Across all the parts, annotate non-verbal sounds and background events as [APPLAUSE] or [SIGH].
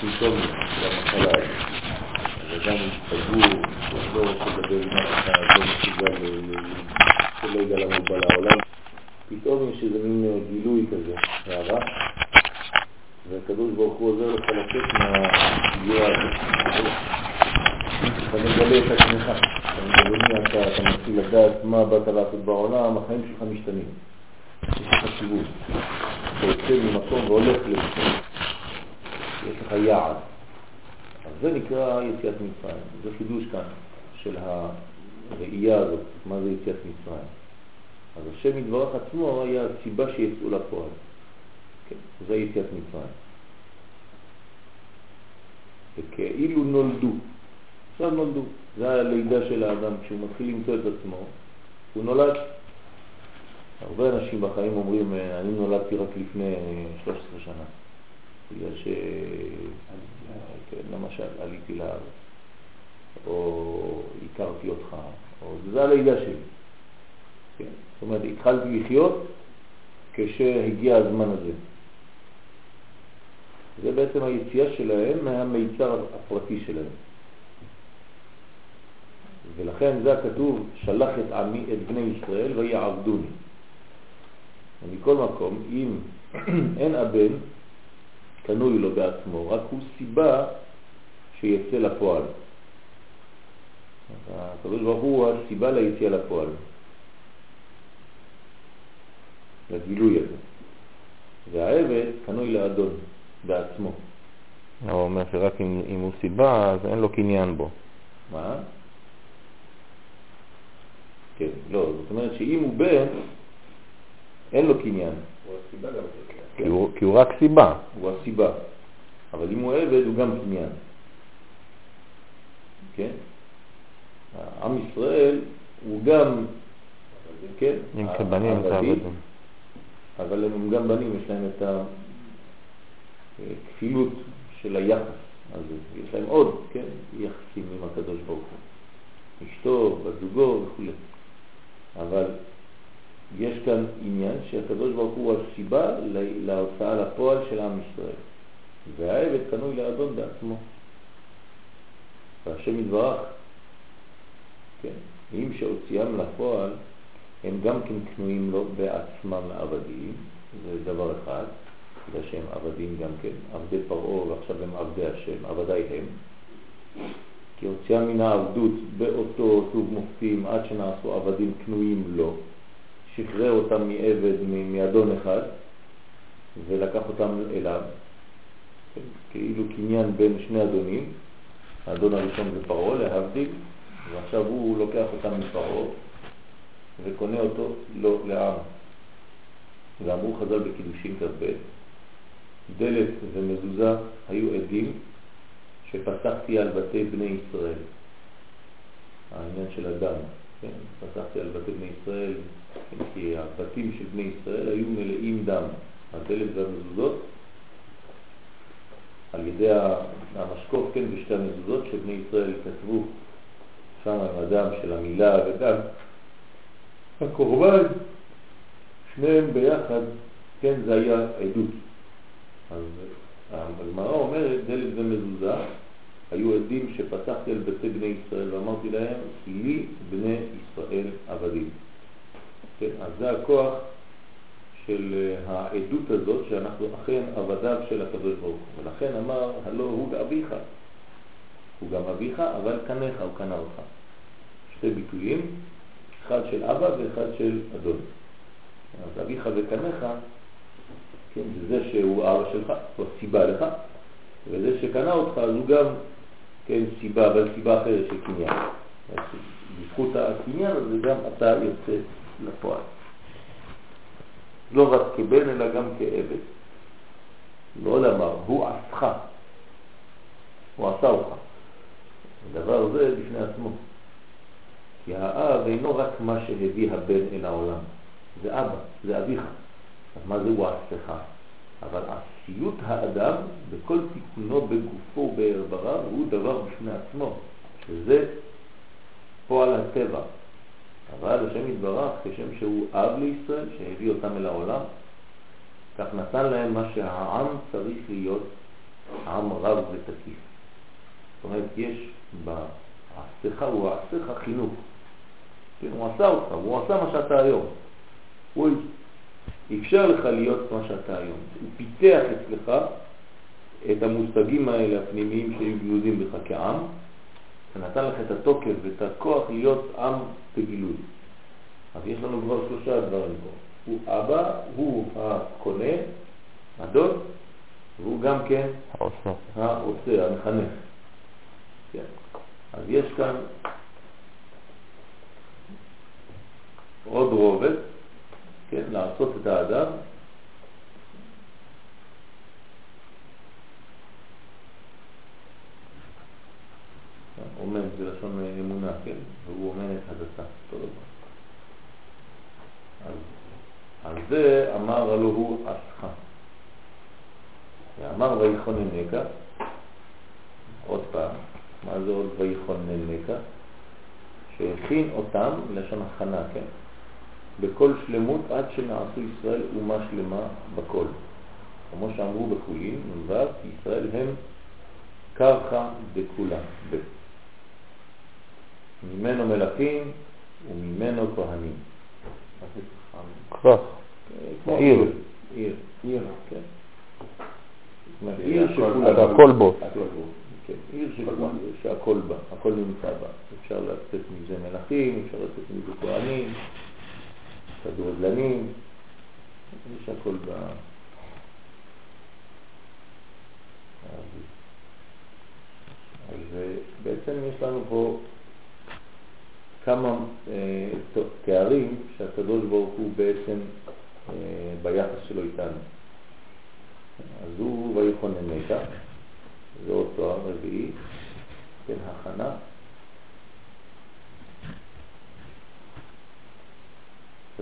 סימפטומים של המחלה הזאת. אדם סגור, לא רוצה לדבר עם אף אחד, לא מסוגל, לא יודע למה לעולם. פתאום יש איזה מין גילוי כזה, הערה, והקדוש ברוך הוא עוזר לך לצאת מהפגיעה הזאת. אתה מגלה את עצמך, אתה מגלה מי אתה, אתה מתחיל לדעת מה באת לעשות בעולם, החיים שלך משתנים. יש לך סיבוב. אתה יוצא ממקום והולך למקום. יש לך יעד. אז זה נקרא יציאת מצרים. זה חידוש כאן של הראייה הזאת, מה זה יציאת מצרים. אז השם יתברך עצמו היה הסיבה שיצאו לפועל. כן, זה יציאת מצרים. וכאילו נולדו. עכשיו נולדו. זה הלידה של האדם, כשהוא מתחיל למצוא את עצמו, הוא נולד. הרבה אנשים בחיים אומרים, אני נולדתי רק לפני 13 שנה, בגלל ש... כן, למשל, עליתי לארץ, או הכרתי אותך, או זה הלידה שלי. כן? זאת אומרת, התחלתי לחיות כשהגיע הזמן הזה. זה בעצם היציאה שלהם מהמיצר הפרטי שלהם. ולכן זה הכתוב, שלח את עמי, את בני ישראל ויעבדוני. ומכל מקום, אם [CLEARS THROAT] אין הבן, קנוי לו בעצמו, רק הוא סיבה שיצא לפועל. הקדוש ברוך הוא הסיבה ליציאה לפועל, לגילוי הזה. והעבד קנוי לאדון בעצמו. הוא אומר שרק אם, אם הוא סיבה, אז אין לו קניין בו. מה? כן, לא, זאת אומרת שאם הוא בן, אין לו קניין. הוא הסיבה גם כי הוא, כי הוא רק סיבה. הוא הסיבה. אבל אם הוא עבד, הוא גם קניין. כן? עם ישראל הוא גם, כן? אם כבנים זה עבדים. אבל הם גם בנים, יש להם את הכפילות של היחס הזה. יש להם עוד, כן? יחסים עם הקדוש ברוך הוא. אשתו, בת זוגו וכו'. אבל יש כאן עניין שהקדוש ברוך הוא הסיבה להוצאה לפועל של עם ישראל. והעבד קנוי לאדון בעצמו. והשם יתברך, כן, אם שהוציאם לפועל, הם גם כן קנויים לו בעצמם לעבדים, זה דבר אחד, בגלל שהם עבדים גם כן, עבדי פרעה ועכשיו הם עבדי השם, עבדי הם. כי הוציאה מן העבדות באותו סוג מופתים עד שנעשו עבדים קנויים לו, שחרר אותם מעבד, מאדון אחד, ולקח אותם אליו, כאילו קניין בין שני אדונים, האדון הראשון זה פרעה, להבדיל, ועכשיו הוא לוקח אותם מפרעה וקונה אותו לא לעם. ואמרו חז"ל בקידושין כ"ב, דלת ומזוזה היו עדים שפתחתי על בתי בני ישראל. העניין של הדם, כן? פתחתי על בתי בני ישראל, כן? כי הבתים של בני ישראל היו מלאים דם, הדלת והמזוזות, על ידי המשקוף, כן, בשתי המזוזות שבני ישראל כתבו שם עם הדם של המילה וגם הקורבן, שניהם ביחד, כן, זה היה עדות. אז הגמרא אומרת, דלת ומזוזה, היו עדים שפתחתי על בתי בני ישראל ואמרתי להם, לי בני ישראל עבדים. כן, אז זה הכוח של העדות הזאת שאנחנו אכן עבדיו של הקדוש ברוך הוא. ולכן אמר, הלא הוא אביך. הוא גם אביך, אבל קנך, הוא קנה אותך. שתי ביטויים, אחד של אבא ואחד של אדון. אז אביך וקנך, כן, זה שהוא אבא שלך, הוא סיבה לך, וזה שקנה אותך, אז הוא גם, כן, סיבה, אבל סיבה אחרת של קניין. בזכות הקניין הזה גם אתה יוצא לפועל. לא רק כבן, אלא גם כעבד. לא לומר, הוא עשך, הוא עשה אותך. הדבר זה בפני עצמו. כי האב אינו רק מה שהביא הבן אל העולם, זה אבא, זה אביך. אז מה זה הוא עשך? אבל עשיות האדם בכל תיקונו בגופו ובארבריו הוא דבר בפני עצמו, שזה פועל הטבע. אבל השם יתברך כשם שהוא אב לישראל, שהביא אותם אל העולם, כך נתן להם מה שהעם צריך להיות עם רב ותקיף. זאת אומרת, יש בעשיך, הוא עשיך חינוך. כן, הוא עשה אותך, הוא עשה מה שאתה היום. הוא אפשר לך להיות מה שאתה היום. הוא פיתח אצלך את המושגים האלה הפנימיים שהיו גלודים בך כעם, ונתן לך את התוקף ואת הכוח להיות עם בגילוי. אז יש לנו כבר שלושה דברים פה. הוא אבא, הוא הקונה, הדוד, והוא גם כן העושה, העושה המחנך. כן. אז יש כאן עוד רובד, כן, לעשות את האדם אומן זה לשון אמונה, כן? והוא אומן את הדתה, אותו דבר. אז על זה אמר לו הוא אסך. ואמר ויכוננקה, עוד פעם, מה זה עוד ויכוננקה? שהכין אותם, לשון הכנה, כן? בכל שלמות עד שנעשו ישראל אומה שלמה בכל. כמו שאמרו בחולין, נ"ו, ישראל הם קרחה דכולה, ב'. ממנו מלכים וממנו כהנים. כרך, עיר. עיר. עיר. כן. עיר הכל- שכולה. הכל בו. עיר שהכל בה, הכל נמצא בה. אפשר לצאת מזה מלכים, אפשר לצאת מזה כהנים, כדורגלנים, יש הכל בה. אז- אה, בעצם יש לנו פה כמה אה, תארים שהקדוש ברוך הוא בעצם אה, ביחס שלו איתנו. אז הוא ויכוננך, זה עוד תואר רביעי, כן, הכנה.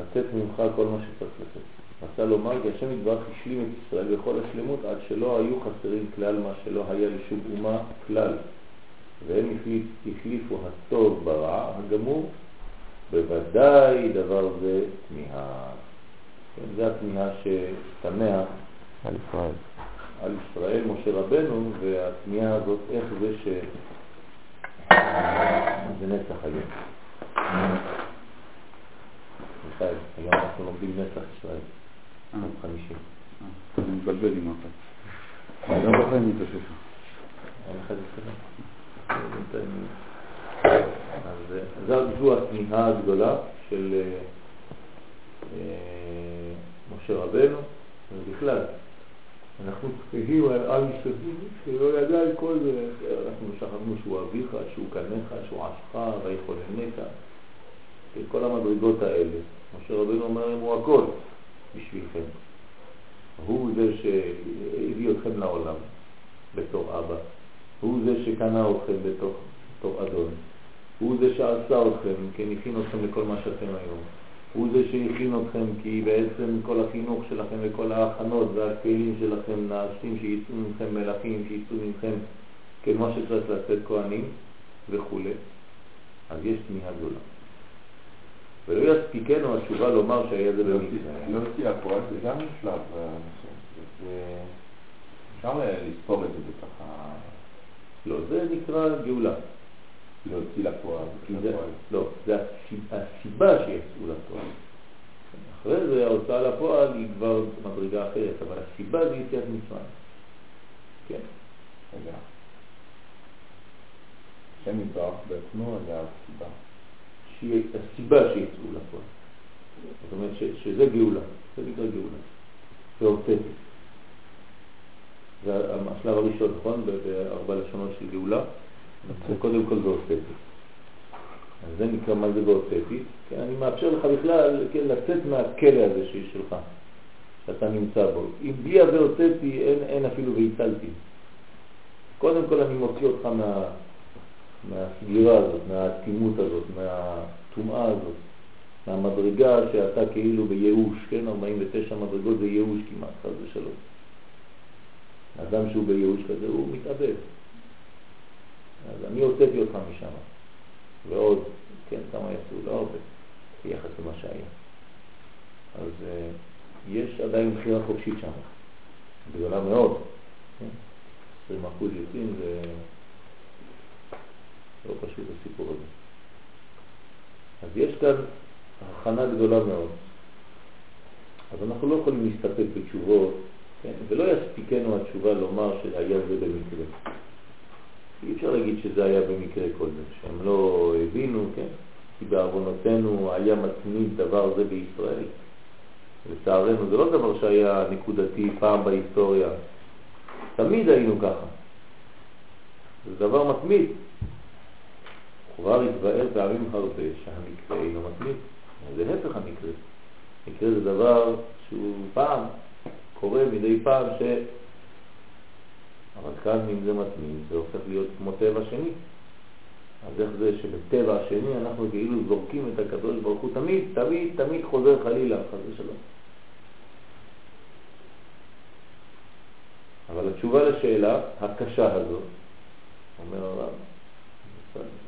לתת ממך כל מה שצריך לתת. רצה לומר כי השם יתברך השלים את ישראל בכל השלמות עד שלא היו חסרים כלל מה שלא היה לשום אומה כלל. והם החליף, החליפו הטוב ברע הגמור, בוודאי דבר זה תמיהה. כן, זה התמיהה שתמה על ישראל. על ישראל, משה רבנו, והתמיהה הזאת, איך זה ש... זה נצח היום. מיכאל, היום אנחנו לומדים נצח ישראל, אה, יום חמישי. אה, אני מתבלבל עם אחת. אני לא זוכר אם מתאושש. אין לך את? בינתיים- אז אה, זו- התמיהה הגדולה של אה, אה, משה רבנו, ובכלל, אנחנו תהים על ישראל שלא ידע את כל זה, אנחנו שכחנו שהוא אביך, שהוא קנך, שהוא עשך, ויכוננך, כן, כל המדרגות האלה. משה רבנו אומר הוא הכל בשבילכם. הוא זה שהביא אתכם לעולם בתור אבא. הוא זה שקנה אתכם בתוך, בתור אדון. הוא זה שעשה אתכם, כן, הכין אתכם לכל מה שאתם היום. הוא זה שהכין אתכם, כי בעצם כל החינוך שלכם וכל ההכנות והכלים שלכם נעשים שיצאו מכם מלכים, שיצאו מכם, כן, מה שצריך לצאת כהנים וכו'. אז יש תמיהה גדולה. ולא יספיקנו התשובה לומר שהיה זה במצרים. להוציא לפועל זה גם שלב, אה, זה- זה- אפשר לספור את זה בתוך ה... לא, זה נקרא גאולה. להוציא לפועל. זה, לא, זה הסיבה, שיצאו לפועל. אחרי זה ההוצאה לפועל היא כבר מדרגה אחרת, אבל הסיבה זה יציאת מצרים. כן. רגע. השם יתברך בעצמו היה הסיבה. שהיא הסיבה שיצאו לפועל. זאת אומרת ש, שזה גאולה, זה נקרא גאולה. זה אותנטי. זה השלב הראשון, נכון? בארבע לשונות של גאולה. זה קודם כל זה אותנטי. אז זה נקרא מה זה באותטי. כן, אני מאפשר לך בכלל כן, לצאת מהכלא הזה שיש שלך, שאתה נמצא בו. אם בלי הוואותטי אין, אין אפילו והצלתי. קודם כל אני מוציא אותך מה, מהסגירה הזאת, מהאטימות הזאת, מהטומאה הזאת, מהמדרגה שאתה כאילו בייאוש, כן, 49 מדרגות זה ייאוש כמעט, חס ושלום. אדם שהוא בייאוש כזה הוא מתאבד. אז אני הוצאתי אותך משם. ועוד, כן, כמה יצאו, לא הרבה, ביחס למה שהיה. אז uh, יש עדיין בחירה חופשית שם, גדולה מאוד. כן? 20 אחוז יוצאים, זה לא פשוט הסיפור הזה. אז יש כאן הכנה גדולה מאוד. אז אנחנו לא יכולים להסתפק בתשובות, כן? ולא יספיקנו התשובה לומר שהיה זה במקרה. אי אפשר להגיד שזה היה במקרה כל זה, שהם לא הבינו, כן? כי בעוונותינו היה מתמיד דבר זה בישראל. לצערנו זה לא דבר שהיה נקודתי פעם בהיסטוריה, תמיד היינו ככה. זה דבר מתמיד. כבר התבאר פעמים הרבה שהמקרה אינו מתמיד. זה הפך המקרה. מקרה זה דבר שהוא פעם, קורה מדי פעם ש... אבל כאן אם זה מתמיד זה הופך להיות כמו טבע שני. אז איך זה שבטבע השני אנחנו כאילו זורקים את הקדוש ברוך הוא תמיד, תמיד, תמיד חוזר חלילה, חס ושלום. אבל התשובה לשאלה הקשה הזאת, אומר הרב,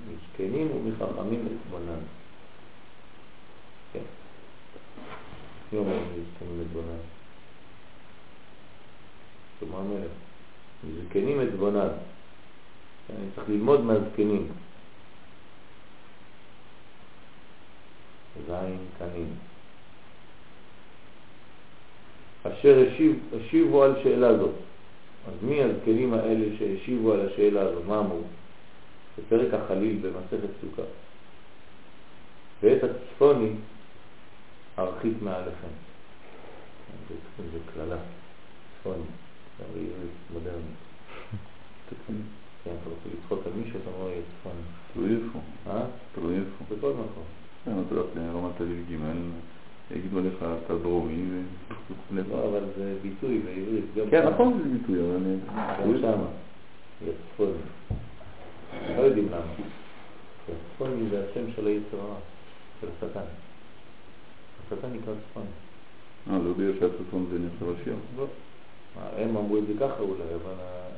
מזקנים ומחכמים אתבונן. כן. מי אומר מזקנים אתבונן? שלמה המלך. מזקנים אתבונן. אני צריך ללמוד מהזקנים. זין קנים. אשר השיב, השיבו על שאלה זאת. אז מי הזקנים האלה שהשיבו על השאלה הזו? מה אמרו? בפרק החליל במסכת סוכה. ואת הצפוני ארחיק מעליכם. זה כללה, צפוני, זה בעברית מודרנית. כן, אתה רוצה לצחוק על מישהו, אתה אומר צפוני. תלוי איפה. אה? תלוי איפה. בכל מקום. כן, אתה הולך לרמת אביב ג' יגידו עליך אתה דרומי. לא, אבל זה ביטוי בעברית. כן, שם. נכון, זה ביטוי, אבל. גם שמה. יהיה צפוני. לא יודעים למה. כי הצפוני זה השם של היצר הרע, של השטן. השטן נקרא צפוני. אה, לא בגלל שהצפון זה נחשב השיר. לא. הם אמרו את זה ככה אולי, אבל ה-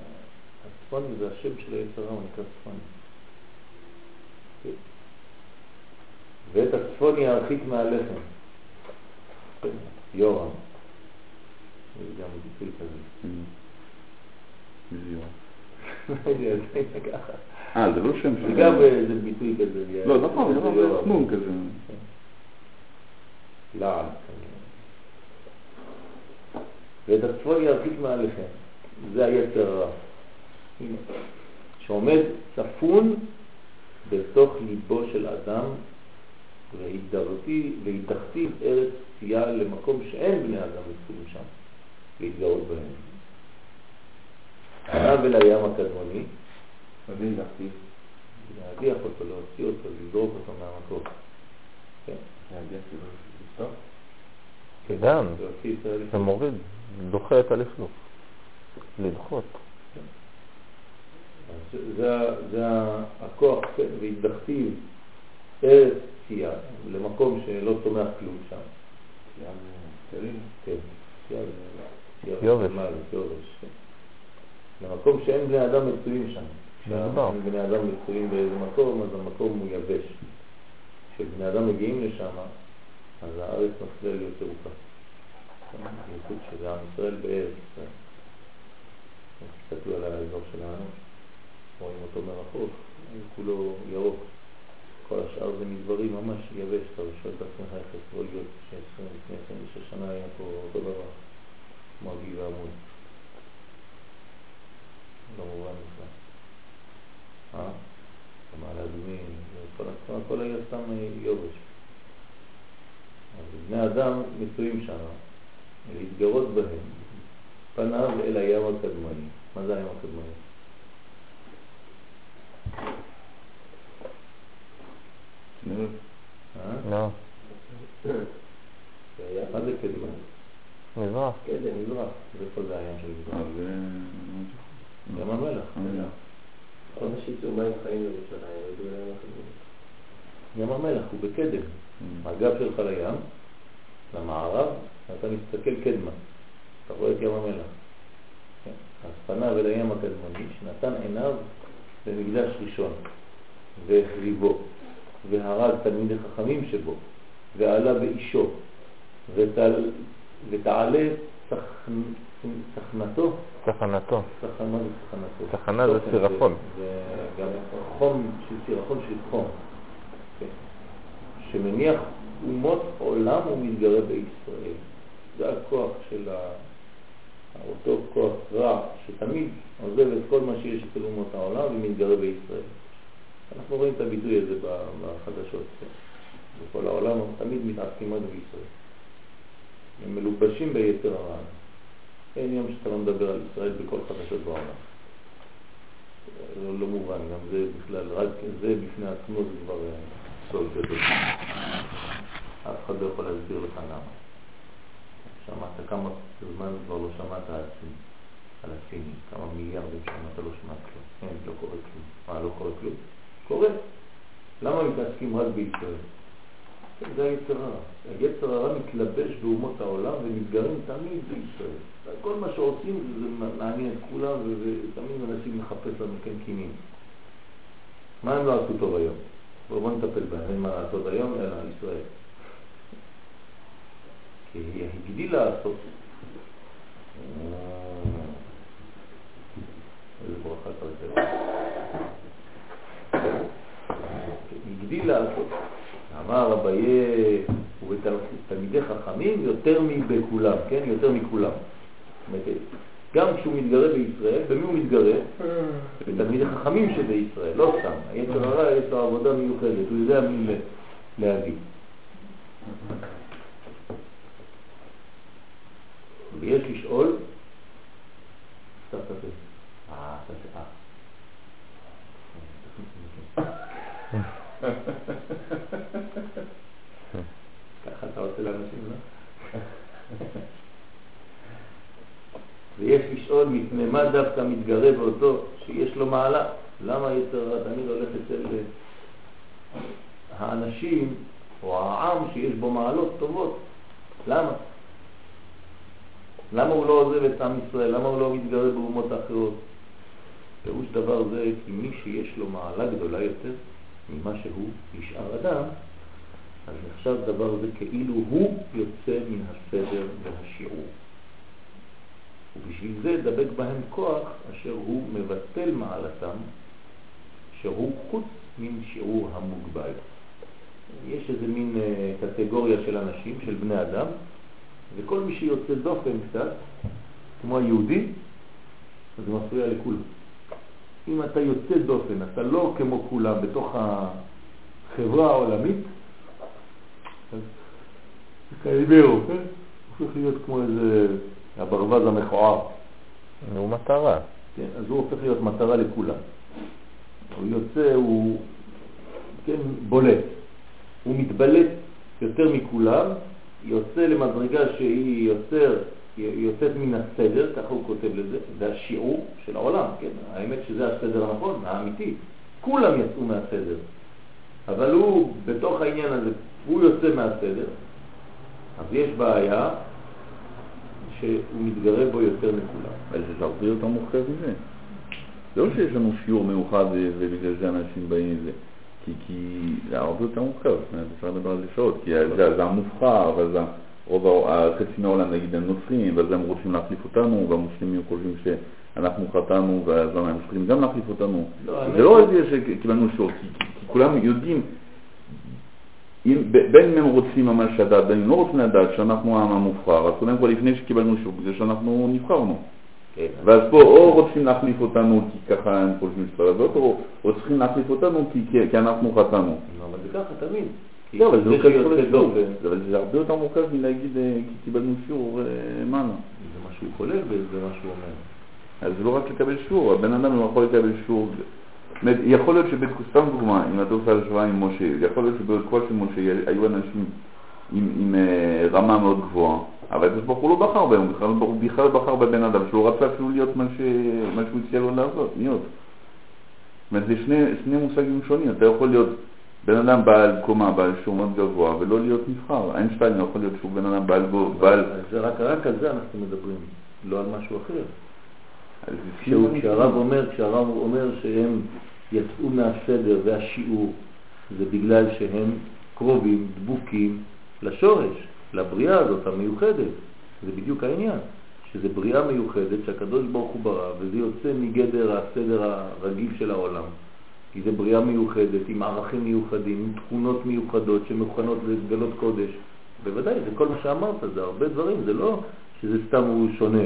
הצפוני זה השם של היצר הרע, הוא נקרא צפוני. ואת הצפוני ירחיק מהלחם. יורם. זה גם ביטוי כזה. מי זה יורם? [LAUGHS] לא יודע, זה ככה. אה, זה לא שם זה של... גם איזה ביטוי כזה. לא, נכון, זה יורם יורם. זה צנון כזה. לעג. ואת הצפון ירחיק מעליכם. זה היצר הרע. שעומד צפון בתוך ליבו של אדם והידרתי והידחתי ארץ צייה למקום שאין בני אדם מצויים שם להתגאות בהם. עלה אל הים הקדמוני, הנה דחתי. להדיח אותו, להוציא אותו, לזרוק אותו מהמקום. כן, להגיע כאילו לפתוח? כן, גם. זה מוריד, דוחה את הלכלוך. לדחות. אז זה, זה הכוח, כן, והתדחתיו ארץ צייה, למקום שלא צומח כלום שם. כן, יובש. כן. למקום שאין בני אדם מצויים שם. כשאין בני אדם מצויים באיזה מקום, אז המקום הוא יבש. כשבני אדם מגיעים לשם, אז הארץ מתחילה להיות ירוקה. ייחוד של עם ישראל בארץ ישראל. תסתכלו על האזור שלנו, רואים אותו מרחוק, כולו ירוק. כל השאר זה מדברים ממש יבש, אתה שואל את עצמך איך יכול להיות ש-20 לפני 26 שנה היה פה אותו דבר, כמו אביב ועמוד. לא מובן בכלל. אה? המעלה אדומים, כל הכל הכל היה סתם אה, יובש. אז בני אדם מצויים שם, להתגרות בהם, פניו אל הים הקדמוני. מה זה הים הקדמוני? צנרת. אה? לא, מה זה קדמה? מזרח. קדם, מזרח. ואיפה זה הים של אה, מזרח? זה... ים המלח. כל מה שיצאו מים חיים לירושלים, ידעו להם אחרים. ים המלח הוא בקדם. Mm. הגב שלך לים, למערב, אתה מסתכל קדמה. אתה רואה את ים המלח. כן. אז פניו אל הים הקדמוני, שנתן עיניו במקדש ראשון, והחריבו, והרג תלמידי חכמים שבו, ועלה באישו, ותעלה צחנ- צחנתו תחנתו. תחנה זה תחנתו. תחנה זה סירחון. זה גם חום של סירחון של חום. כן. שמניח אומות עולם ומתגרה בישראל. זה הכוח של ה... אותו כוח רע שתמיד עוזב את כל מה שיש אצל אומות העולם ומתגרה בישראל. אנחנו רואים את הביטוי הזה בחדשות. כן. בכל העולם תמיד מתעסקים רק בישראל. הם מלובשים ביתר הרע. אין יום שאתה לא מדבר על ישראל בכל חדשות בעולם. זה לא מובן, גם זה בכלל, רק זה בפני עצמו זה כבר אה, סוד גדול. אף אחד לא יכול להסביר לך למה. שמעת כמה זמן כבר לא שמעת על הסין, על הסינים, כמה מיליארדים אתה לא שמעת כלום. אין, לא קורה כלום. מה, לא קורה כלום? קורה. למה מתעסקים רק בישראל? זה היצר הרע. היצר הרע מתלבש באומות העולם ומתגרים תמיד בישראל. כל מה שעושים זה מעניין את כולם ותמיד מנסים לחפש לנו כן קינים. מה הם לא עשו טוב היום? בואו בוא נטפל בהם, אין מה לעשות היום, אלא ישראל. כי היא הגדילה לעשות. איזה ברכה אתה הגדיל לעשות. אמר אביי ובתלמידי חכמים יותר מבכולם, כן? יותר מכולם. גם כשהוא מתגרה בישראל, במי הוא מתגרה? בתלמידי חכמים שבישראל, לא סתם. היצר הרע יש לו עבודה מיוחדת, הוא יודע מי להביא. ויש לשאול, סתם. אה, תעשה, אה. ככה אתה עושה לאנשים, לא? ויש לשאול מפני מה דווקא מתגרה באותו שיש לו מעלה. למה יצר הרע תמיד הולך אצל האנשים או העם שיש בו מעלות טובות? למה? למה הוא לא עוזב את עם ישראל? למה הוא לא מתגרה באומות האחרות? פירוש דבר זה כי מי שיש לו מעלה גדולה יותר ממה שהוא נשאר אדם, אז נחשב דבר זה כאילו הוא יוצא מן הסדר והשיעור. ובשביל זה דבק בהם כוח אשר הוא מבטל מעלתם, שהוא חוץ מן שיעור המוגבל. יש איזה מין אה, קטגוריה של אנשים, של בני אדם, וכל מי שיוצא דופן קצת, כמו היהודי, אז זה מפריע לכולם. אם אתה יוצא דופן, אתה לא כמו כולם בתוך החברה העולמית, אז קיימרו, כן? הופך להיות כמו איזה הברווז המכוער. הוא מטרה. כן, אז הוא הופך להיות מטרה לכולם. הוא יוצא, הוא כן, בולט. הוא מתבלט יותר מכולם, יוצא למדרגה שהיא יוצר, יוצאת מן הסדר, ככה הוא כותב לזה, זה השיעור של העולם, כן? האמת שזה הסדר הנכון, האמיתי. כולם יצאו מהסדר. אבל הוא, בתוך העניין הזה, הוא יוצא מהסדר, אז יש בעיה שהוא מתגרה בו יותר מכולם. אבל זה הרבה יותר מורכב מזה. לא שיש לנו שיעור מיוחד ובגלל זה אנשים באים לזה. כי, כי זה הרבה יותר מורכב, זאת אומרת, אפשר לדבר על זה שעות, כי זה, זה המובחר, ואז רוב החצי מהעולם נגיד הם נוצרים, ואז הם רוצים להחליף אותנו, והמוסלמים חושבים שאנחנו חטאנו, ואז למה הם צריכים גם להחליף אותנו. לא, זה לא רק זה שקיבלנו כי, כי כולם יודעים, אם, בין אם הם רוצים ממש לדעת, בין אם לא רוצים לדעת שאנחנו העם המובחר, אז קודם כל לפני שקיבלנו שיעור, בגלל שאנחנו נבחרנו. כן. ואז פה או רוצים להחליף אותנו כי ככה הם חושבים שצריך לעשות, או צריכים להחליף אותנו כי, כי, כי אנחנו חטאנו. לא, אבל זה ככה תמיד. לא, אבל זה קשור לשיעור. אבל זה הרבה יותר מורכב מלהגיד אה, כי קיבלנו שיעור מנו. זה מה שהוא כולל וזה מה שהוא אומר. אז זה לא רק לקבל שיעור, הבן אדם לא יכול לקבל שיעור. יכול להיות סתם דוגמה, אם אתה עושה השוואה עם משה, יכול להיות שבתקופה של משה היו אנשים עם, עם אה, רמה מאוד גבוהה, אבל הקדוש ברוך הוא לא בחר בהם, הוא בכלל בחר בבן אדם שלא רצה אפילו להיות מה, ש... מה שהוא הציע לו לעשות, להיות. זאת אומרת, זה שני, שני מושגים שונים, אתה יכול להיות בן אדם בעל קומה, בעל שיעור מאוד גבוה, ולא להיות נבחר. איינשטיין יכול להיות שהוא בן אדם בעל גובה, בעל... זה רק, רק על זה אנחנו מדברים, לא על משהו אחר. כשהרב אומר, כשהרב אומר שהם יצאו מהסדר והשיעור, זה בגלל שהם קרובים, דבוקים לשורש, לבריאה הזאת המיוחדת. זה בדיוק העניין, שזה בריאה מיוחדת שהקדוש ברוך הוא ברא, וזה יוצא מגדר הסדר הרגיל של העולם. כי זה בריאה מיוחדת, עם ערכים מיוחדים, עם תכונות מיוחדות שמוכנות לגלות קודש. בוודאי, זה כל מה שאמרת, זה הרבה דברים, זה לא שזה סתם הוא שונה.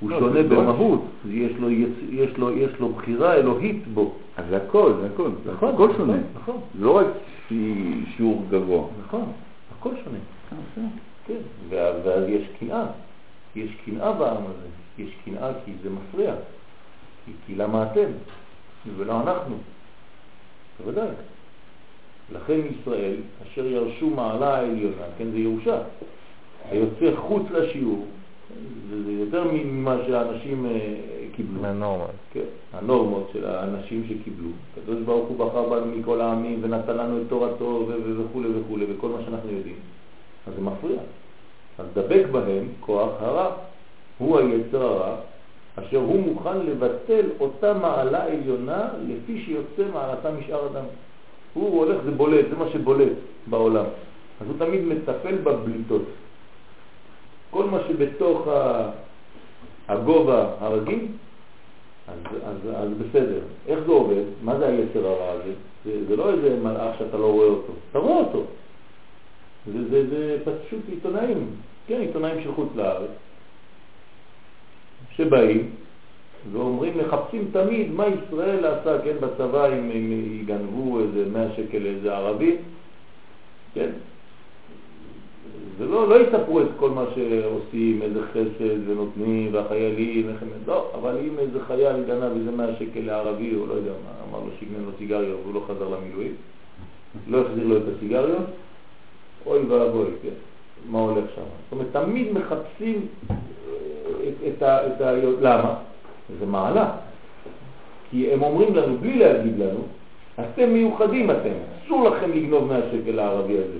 הוא לא, שונה זה לא במהות, יש לו, יש, יש, לו, יש לו בחירה אלוהית בו. אז זה הכל, זה הכל. נכון, הכל נכון, שונה. נכון. לא רק שי- שיעור גבוה. נכון, הכל שונה. אה, כן, ואז יש קנאה, יש קנאה בעם הזה, יש קנאה כי זה מפריע, כי, כי למה אתם ולא אנחנו, בוודאי. לכן ישראל, אשר ירשו מעלה העליונה, כן, זה ירושה, היוצא חוץ לשיעור, זה, יותר ממה שהאנשים אה, קיבלו. מהנורמה. כן, הנורמות של האנשים שקיבלו. הקדוש ברוך הוא בחר בנו מכל העמים ונתן לנו את תורתו וכו' וכו' וכל מה שאנחנו יודעים. אז זה מפריע. אז דבק בהם כוח הרע. הוא היצר הרע, אשר הוא מוכן לבטל אותה מעלה עליונה לפי שיוצא מעלתה משאר אדם. הוא הולך, זה בולט, זה מה שבולט בעולם. אז הוא תמיד מטפל בבליטות. כל מה שבתוך הגובה הרגיל, אז, אז, אז בסדר. איך זה עובד? מה זה היצר הרע הזה? זה, זה לא איזה מלאך שאתה לא רואה אותו, אתה רואה אותו. זה, זה, זה פשוט עיתונאים, כן, עיתונאים של חוץ לארץ, שבאים ואומרים, מחפשים תמיד מה ישראל עשה, כן, בצבא, אם, אם יגנבו איזה 100 שקל לאיזה ערבי, כן, זה לא, לא יספרו את כל מה שעושים, איזה חסד ונותנים והחיילים, איך הם... לא, אבל אם איזה חייל גנב איזה 100 שקל לערבי, או לא יודע מה, אמר לו שיגנן לו סיגריות והוא לא חזר למילואים, לא החזיר לו את הסיגריות, אוי ואבוי, כן, מה הולך שם. זאת אומרת, תמיד מחפשים אה, את, את, ה, את ה... למה? זה מעלה. כי הם אומרים לנו, בלי להגיד לנו, אתם מיוחדים אתם, אסור לכם לגנוב 100 שקל לערבי הזה.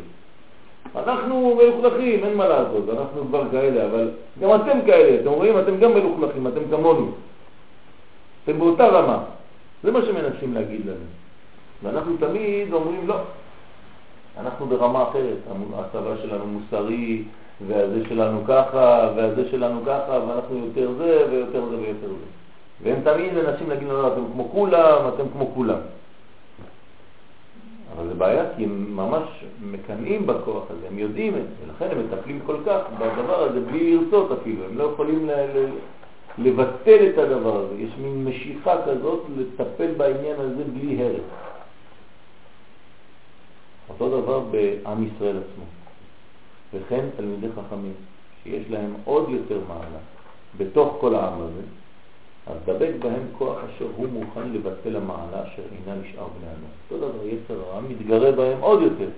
אנחנו מלוכלכים, אין מה לעשות, אנחנו כבר כאלה, אבל גם אתם כאלה, אתם רואים, אתם גם מלוכלכים, אתם כמונו. אתם באותה רמה. זה מה שמנסים להגיד לנו. ואנחנו תמיד אומרים לא. אנחנו ברמה אחרת, הצבא שלנו מוסרי, והזה שלנו ככה, והזה שלנו ככה, ואנחנו יותר זה, ויותר זה, ויותר זה. והם תמיד מנסים להגיד לנו, אתם כמו כולם, אתם כמו כולם. אבל זה בעיה כי הם ממש מקנאים בכוח הזה, הם יודעים את זה, ולכן הם מטפלים כל כך בדבר הזה בלי לרצות אפילו, הם לא יכולים לבטל את הדבר הזה, יש מין משיכה כזאת לטפל בעניין הזה בלי הרס. אותו דבר בעם ישראל עצמו, וכן תלמידי חכמים, שיש להם עוד יותר מעלה בתוך כל העם הזה, אז דבק בהם כוח אשר הוא מוכן לבטל המעלה אשר אינה נשאר בני אדם. אותו דבר יצר העם מתגרה בהם עוד יותר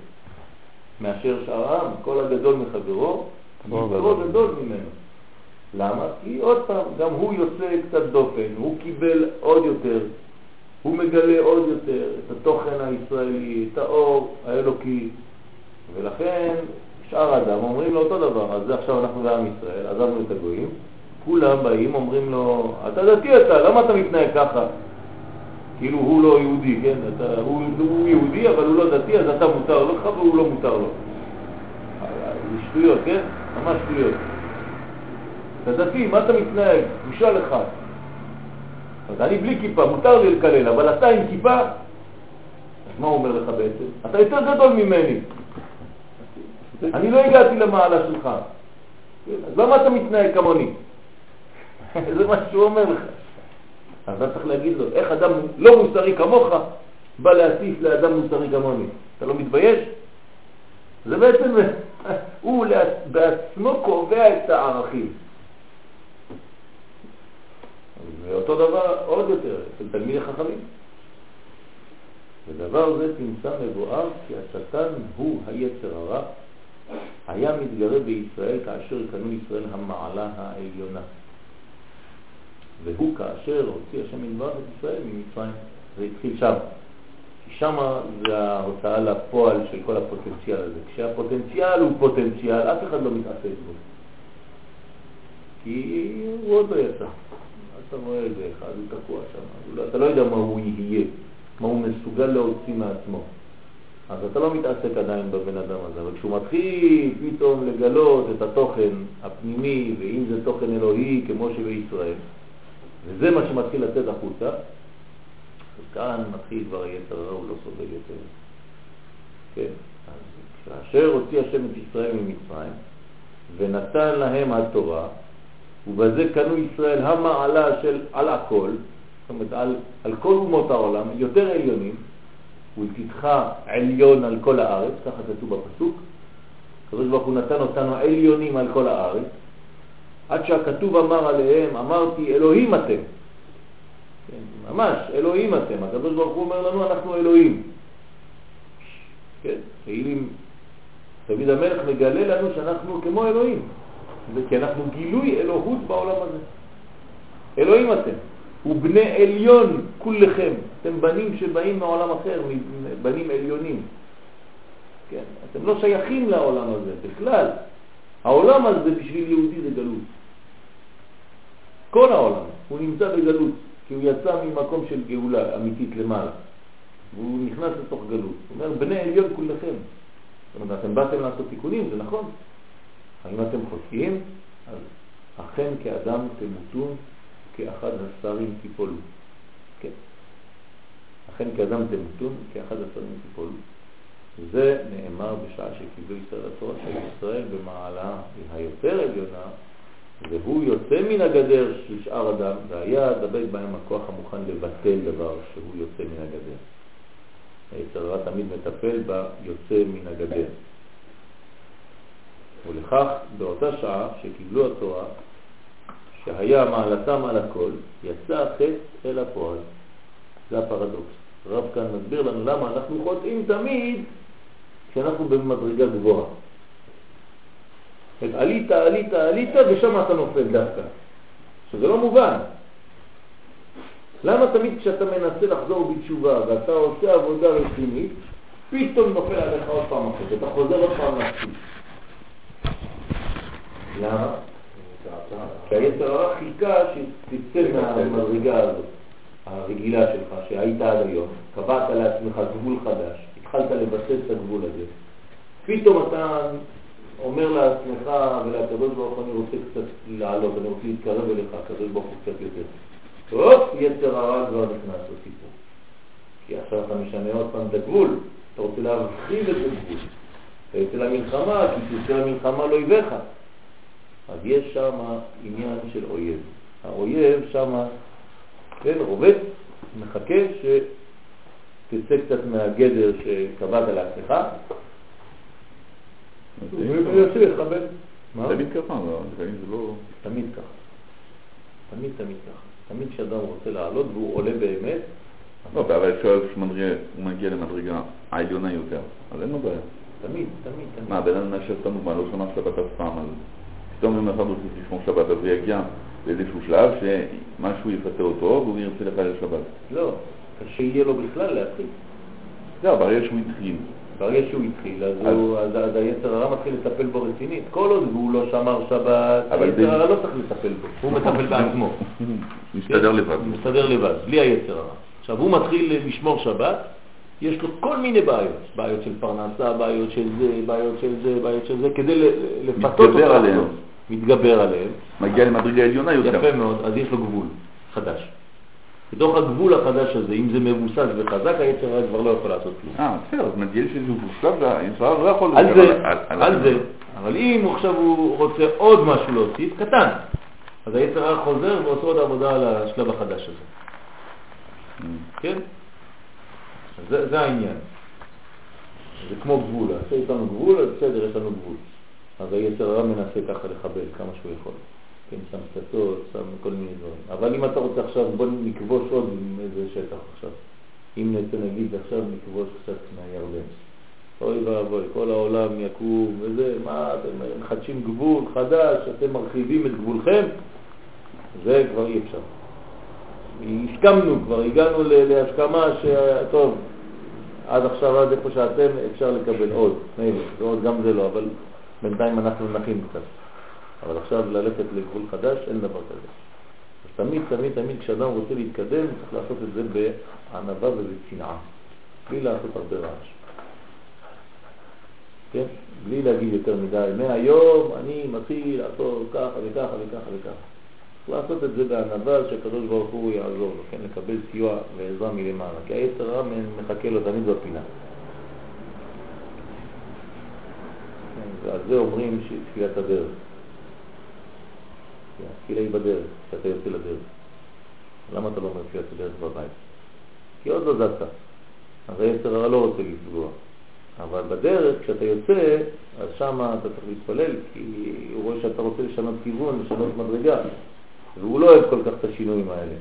מאשר שאר העם, כל הגדול מחברו, יצרו גדול ממנו. למה? כי עוד פעם, גם הוא יוצא קצת דופן, הוא קיבל עוד יותר, הוא מגלה עוד יותר את התוכן הישראלי, את האור האלוקי, ולכן שאר האדם אומרים לו אותו דבר, אז עכשיו אנחנו בעם ישראל, עזבנו את הגויים, כולם באים, אומרים לו, אתה דתי אתה, למה אתה מתנהג ככה? כאילו הוא לא יהודי, כן? אתה, הוא, הוא יהודי אבל הוא לא דתי, אז אתה מותר לך והוא לא מותר לו. זה שטויות, כן? ממש שטויות. אתה דתי, מה אתה מתנהג? בושה לך. אז אני בלי כיפה, מותר לי לקלל, אבל אתה עם כיפה, אז מה הוא אומר לך בעצם? אתה יותר גדול ממני. אני לא הגעתי למעלה שלך. אז למה אתה מתנהג כמוני? [LAUGHS] זה מה שהוא אומר לך. אז אתה צריך להגיד לו, איך אדם לא מוסרי כמוך בא להטיף לאדם מוסרי כמוני? אתה לא מתבייש? זה בעצם, [LAUGHS] הוא בעצמו קובע את הערכים. ואותו דבר עוד יותר אצל תלמידי חכמים. ודבר זה תמצא מבואר כי השטן הוא היצר הרע, היה מתגרה בישראל כאשר קנו ישראל המעלה העליונה. והוא כאשר הוציא השם מלבד את ישראל ממצרים. זה התחיל שם. כי שם זה ההוצאה לפועל של כל הפוטנציאל הזה. כשהפוטנציאל הוא פוטנציאל, אף אחד לא מתעסק בו. כי הוא עוד לא יצא. אתה רואה איזה אחד, הוא תקוע שם. לא, אתה לא יודע מה הוא יהיה, מה הוא מסוגל להוציא מעצמו. אז אתה לא מתעסק עדיין בבן אדם הזה, אבל כשהוא מתחיל פתאום לגלות את התוכן הפנימי, ואם זה תוכן אלוהי כמו שבישראל, וזה מה שמתחיל לצאת החוצה, אז כאן מתחיל כבר היצר הרע, הוא לא סובל יותר. כן, אז כאשר הוציא השם את ישראל ממצרים, ונתן להם התורה, ובזה קנו ישראל המעלה של על הכל, זאת אומרת על, על כל אומות העולם, יותר עליונים, ולפיתך עליון על כל הארץ, ככה כתוב בפסוק, הקדוש ברוך הוא נתן אותנו עליונים על כל הארץ, עד שהכתוב אמר עליהם, אמרתי אלוהים אתם. כן, ממש, אלוהים אתם. הקדוש ברוך הוא אומר לנו, אנחנו אלוהים. כן, תהילים, דוד המלך מגלה לנו שאנחנו כמו אלוהים, כי אנחנו גילוי אלוהות בעולם הזה. אלוהים אתם. ובני עליון כולכם, אתם בנים שבאים מעולם אחר, בנים עליונים. כן? אתם לא שייכים לעולם הזה בכלל. העולם הזה בשביל יהודי זה גלות. כל העולם, הוא נמצא בגלות, כי הוא יצא ממקום של גאולה אמיתית למעלה, והוא נכנס לתוך גלות. הוא אומר, בני עליון כולכם. זאת אומרת, אתם באתם לעשות תיקונים, זה נכון. האם אתם חושבים? אז אכן כאדם תמותון כאחד השרים תיפולו. כן. אכן כאדם תמותון, כאחד השרים תיפולו. זה נאמר בשעה שקיבלו ישראל התורה של ישראל במעלה היותר עליונה, והוא יוצא מן הגדר של שאר אדם, והיה דבק בהם הכוח המוכן לבטל דבר שהוא יוצא מן הגדר. היצר הרע תמיד מטפל ביוצא מן הגדר. ולכך באותה שעה שקיבלו התורה, שהיה מעלתם על הכל, יצא החטא אל הפועל. זה הפרדוקס. רב כאן מסביר לנו למה אנחנו חוטאים תמיד כשאנחנו במדרגה גבוהה. עלית, עלית, עלית, ושם אתה נופל דווקא. שזה לא מובן. למה תמיד כשאתה מנסה לחזור בתשובה ואתה עושה עבודה רצינית, פתאום נופל עליך עוד פעם אחת, אתה חוזר עוד פעם להתחיל. למה? כי היצר הרע חיכה שתצא מהמדרגה הזאת, הרגילה שלך, שהיית עד היום, קבעת לעצמך גבול חדש, התחלת לבסס את הגבול הזה. פתאום אתה אומר לעצמך ולקדוש ברוך אני רוצה קצת לעלות, אני רוצה להתקרב אליך, הקדוש ברוך הוא קצת יותר. הופ, יצר הרע כבר נכנס לסיפור. כי עכשיו אתה משנה עוד פעם את הגבול, אתה רוצה להרחיב את הגבול. יוצא למלחמה, כי תוצא למלחמה לא יבך. אז יש שם עניין של אויב. האויב שם, כן, רובץ, מחכה שתצא קצת מהגדר שקבעת לעצמך, ויוצא לכבד. תמיד ככה, לפעמים זה לא... תמיד ככה. תמיד תמיד ככה. תמיד כשאדם רוצה לעלות והוא עולה באמת, לא, אבל אפשר שהוא מגיע למדרגה העליונה יותר, אז אין לו בעיה. תמיד, תמיד, תמיד. מה, בן אדם מאשר תנו, מה, לא שמע שבת אף פעם, אז פתאום יום אחד הוא צריך לשמור שבת, אז הוא יגיע לאיזשהו שלב שמשהו יפתה אותו והוא ירצה לחלל שבת. לא, קשה יהיה לו בכלל להתחיל. זהו, ברגע שהוא התחיל. ברגע שהוא התחיל, אז, הוא, אז, אז היצר הרע מתחיל לטפל בו רצינית. כל עוד הוא לא שמר שבת, היצר הרע לא צריך לטפל בו, הוא מטפל בעצמו. מסתדר לבד. מסתדר לבד, בלי היצר הרע. עכשיו, הוא מתחיל לשמור שבת, יש לו כל מיני בעיות, בעיות של פרנסה, בעיות של זה, בעיות של זה, בעיות של זה, כדי לפתות אותו. מתגבר עליהם. מתגבר עליהם. מגיע למדרגה עליונה יותר. יפה מאוד, אז יש לו גבול חדש. בתוך הגבול החדש הזה, אם זה מבוסס וחזק, היצר הרע כבר לא יכול לעשות כלום. אה, בסדר, אז נגיד שזה מבוסס, היצר הרע לא יכול... על זה, על זה. אבל אם עכשיו הוא רוצה עוד משהו להוסיף, קטן, אז היצר הרע חוזר ועושה עוד עבודה על השלב החדש הזה. כן? זה, זה העניין. זה כמו גבול, עשה איתנו גבול, אז בסדר, יש לנו גבול. אז היצר הרע מנסה ככה לחבל כמה שהוא יכול. כן, שם פצצות, שם כל מיני דברים. אבל אם אתה רוצה עכשיו, בוא נכבוש עוד איזה שטח עכשיו. אם נצא נגיד עכשיו נכבוש קצת מהירדן. אוי ואבוי, כל העולם יקום וזה, מה אתם מחדשים גבול חדש, אתם מרחיבים את גבולכם, זה כבר אי אפשר. הסכמנו כבר, הגענו להסכמה שטוב, עד עכשיו, עד איפה שאתם, אפשר לקבל עוד, מילא, ועוד גם זה לא, אבל בינתיים אנחנו נכין קצת. אבל עכשיו ללכת לגבול חדש, אין דבר כזה. אז תמיד, תמיד, תמיד כשאדם רוצה להתקדם, צריך לעשות את זה בענווה ובצנעה, בלי לעשות הרבה רעש. כן? בלי להגיד יותר מדי, מהיום אני מתחיל לעשות ככה וככה וככה וככה. צריך לעשות את זה בענווה שהקדוש ברוך הוא יעזור לו, כן? לקבל סיוע ועזרה מלמעלה, כי היצר הרע מחכה לו תמיד בפינה. כן, ועל זה אומרים שתפילת הדרך. התפילה היא בדרך, כשאתה יוצא לדרך. למה אתה לא אומר תפילת הדרך בבית? כי עוד לא זזת. אז היצר הרע לא רוצה לפגוע. אבל בדרך, כשאתה יוצא, אז שם אתה צריך להתפלל, כי הוא רואה שאתה רוצה לשנות כיוון, לשנות מדרגה, והוא לא אוהב כל כך את השינויים האלה.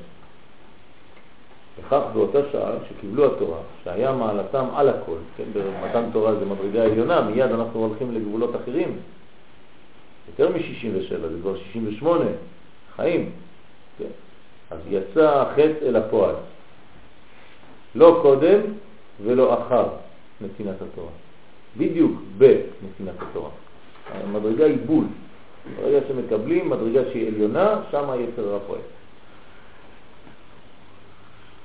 וכך באותה שעה שקיבלו התורה, שהיה מעלתם על הכל, כן, במתן תורה זה מדרגה עליונה, מיד אנחנו הולכים לגבולות אחרים, יותר מ-67, זה כבר 68, חיים, כן? אז יצא החטא אל הפועל, לא קודם ולא אחר נתינת התורה, בדיוק בנתינת התורה. המדרגה היא בול, ברגע שמקבלים מדרגה שהיא עליונה, שם היצר הרע פועל.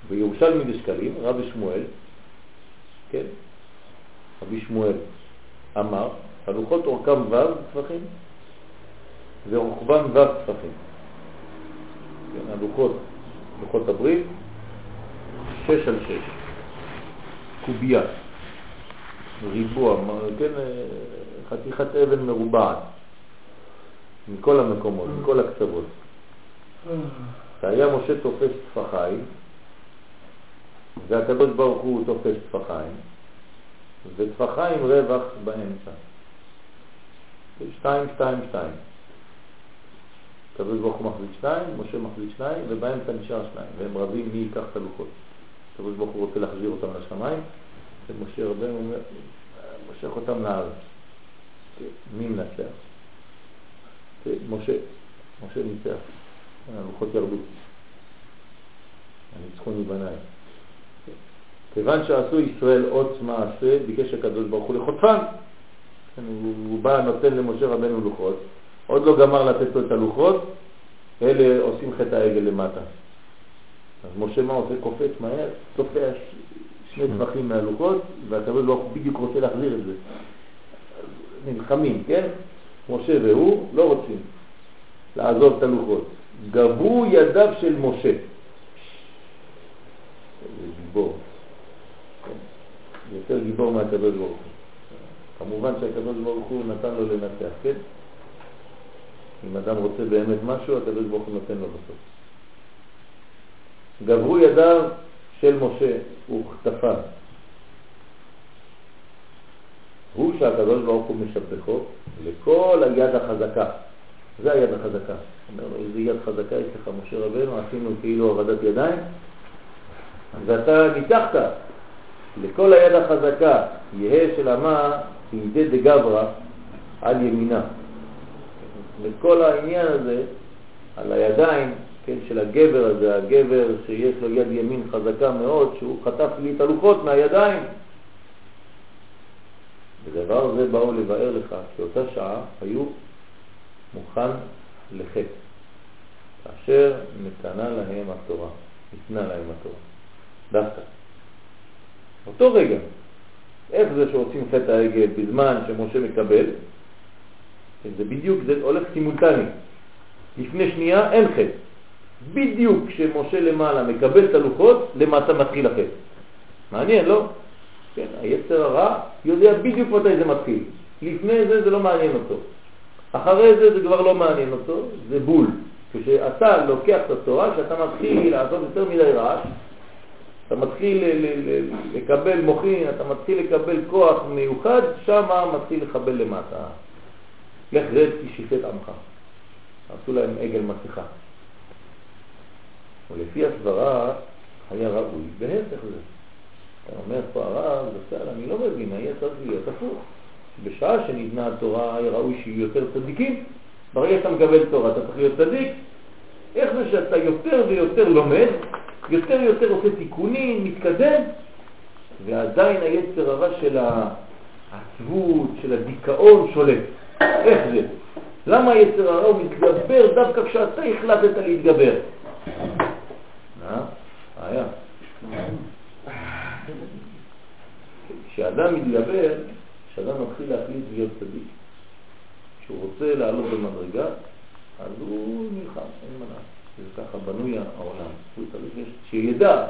בירושלמי דשקלים, רבי שמואל, כן, רבי שמואל אמר, הלוחות אורכם ו' טפחים ורוחבם ו' טפחים. כן, הלוחות, לוחות הברית, שש על שש, קובייה, ריבוע, כן, חתיכת אבן מרובעת, מכל המקומות, מכל הקצוות. והיה משה תופס טפחיים, והקדוש ברוך הוא תופס טפחיים, וטפחיים רווח באמצע. שתיים, שתיים, שתיים. הקדוש ברוך הוא מחזיק שתיים, משה מחזיק שניים, ובאמצע נשאר שניים, והם רבים מי ייקח את הלוחות. הקדוש ברוך הוא רוצה להחזיר אותם לשמיים, ומשה רבנו אומר, מושך אותם לארץ. מי מנצח? משה, משה ניצח, הלוחות ירדו. הניצחון יבנאי. כיוון שעשו ישראל אות מעשה, ביקש הקדוש ברוך הוא לחוטפן. כן, הוא בא, נותן למשה רבנו לוחות, עוד לא גמר לתת לו את הלוחות, אלה עושים חטא העגל למטה. אז משה מה עושה? קופץ מהר, תופע שני טווחים מהלוחות, והקדוש ברוך הוא בדיוק רוצה להחזיר את זה. נלחמים, כן? משה והוא לא רוצים לעזוב את הלוחות. גבו ידיו של משה. זה גיבור. יותר גיבור מהקדוש ברוך הוא. כמובן שהקדוש ברוך הוא נתן לו לנצח, כן? אם אדם רוצה באמת משהו, הקדוש ברוך הוא נותן לו בסוף. גברו ידיו של משה וכתפיו. הוא שהקדוש ברוך הוא משבחו לכל היד החזקה. זה היד החזקה. אומר לו, איזה יד חזקה יש לך, משה רבנו, עשינו כאילו הורדת ידיים, ואתה ניצחת. לכל היד החזקה יהא של אמה תימדי דגברא על ימינה. לכל העניין הזה, על הידיים כן, של הגבר הזה, הגבר שיש לו יד ימין חזקה מאוד, שהוא חטף לי את הלוחות מהידיים. בדבר זה באו לבאר לך שאותה שעה היו מוכן לחטא, כאשר נתנה להם התורה, ניתנה להם התורה, דווקא. אותו רגע, איך זה שעושים חטא העגל בזמן שמשה מקבל? זה בדיוק, זה הולך סימולטני. לפני שנייה אין חטא. בדיוק כשמשה למעלה מקבל את הלוחות, למטה מתחיל החטא. מעניין, לא? כן, היצר הרע יודע בדיוק מתי זה מתחיל. לפני זה זה לא מעניין אותו. אחרי זה זה כבר לא מעניין אותו, זה בול. כשאתה לוקח את התורה, כשאתה מתחיל לעשות יותר מדי רעש, אתה מתחיל לקבל מוחין, אתה מתחיל לקבל כוח מיוחד, שם מתחיל לחבל למטה. לך רד כי שיפט עמך. עשו להם עגל מסכה. ולפי הסברה היה ראוי בהפך זה. אתה אומר פה הרב, בסדר, אני לא מבין, היה צריך להיות הפוך. בשעה שניתנה התורה היה ראוי שיהיו יותר צדיקים. ברגע שאתה מקבל תורה אתה צריך להיות צדיק. איך זה שאתה יותר ויותר לומד, יותר ויותר עושה תיקונים, מתקדם, ועדיין היצר הרע של העצבות, של הדיכאון שולט. איך זה? למה היצר הרע הוא מתגבר דווקא כשאתה החלטת להתגבר? אה? היה. כשאדם מתגבר, כשאדם מתחיל להחליט להיות צדיק, כשהוא רוצה לעלות במדרגה, אז הוא נלחם, אין מה לעשות. זה ככה בנוי העולם. שידע,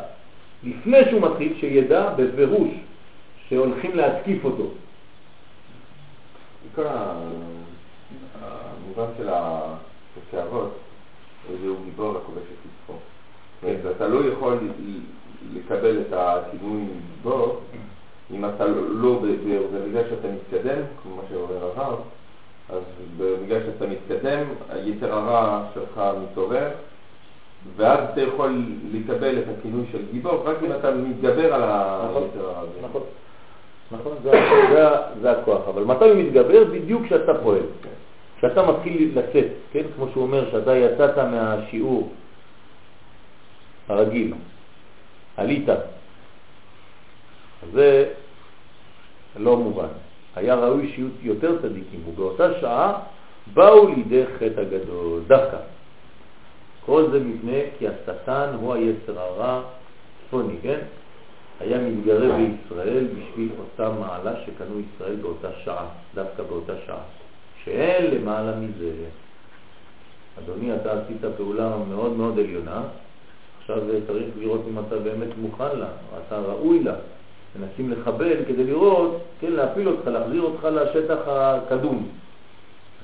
לפני שהוא מתחיל, שידע בפירוש שהולכים להתקיף אותו. כל המובן של הפרקי אבות, זהו גיבור הכובש את כתפו. זאת אומרת, אתה לא יכול לקבל את הכינוי גיבור אם אתה לא, ב- ב- במידה שאתה מתקדם, כמו מה שאומר הרב, אז במידה שאתה מתקדם, היתר הרע שלך מתעורר, ואז אתה יכול לקבל את הכינוי של גיבור רק אם אתה מתגבר על נכון, היתר הרע הזה. נכון, זה, זה, זה הכוח. אבל מתי הוא מתגבר? בדיוק כשאתה פועל. כשאתה מתחיל לצאת, כן? כמו שהוא אומר, שאתה יצאת מהשיעור הרגיל, עלית. זה לא מובן. היה ראוי שיהיו יותר צדיקים, ובאותה שעה באו לידי חטא הגדול, דווקא. כל זה מפני כי השטן הוא היצר הרע צפוני, כן? היה מתגרה בישראל בשביל אותה מעלה שקנו ישראל באותה שעה, דווקא באותה שעה. שאין למעלה מזה. אדוני, אתה עשית פעולה מאוד מאוד עליונה, עכשיו צריך לראות אם אתה באמת מוכן לה, אתה ראוי לה. מנסים לחבל כדי לראות, כן, להפיל אותך, להחזיר אותך לשטח הקדום.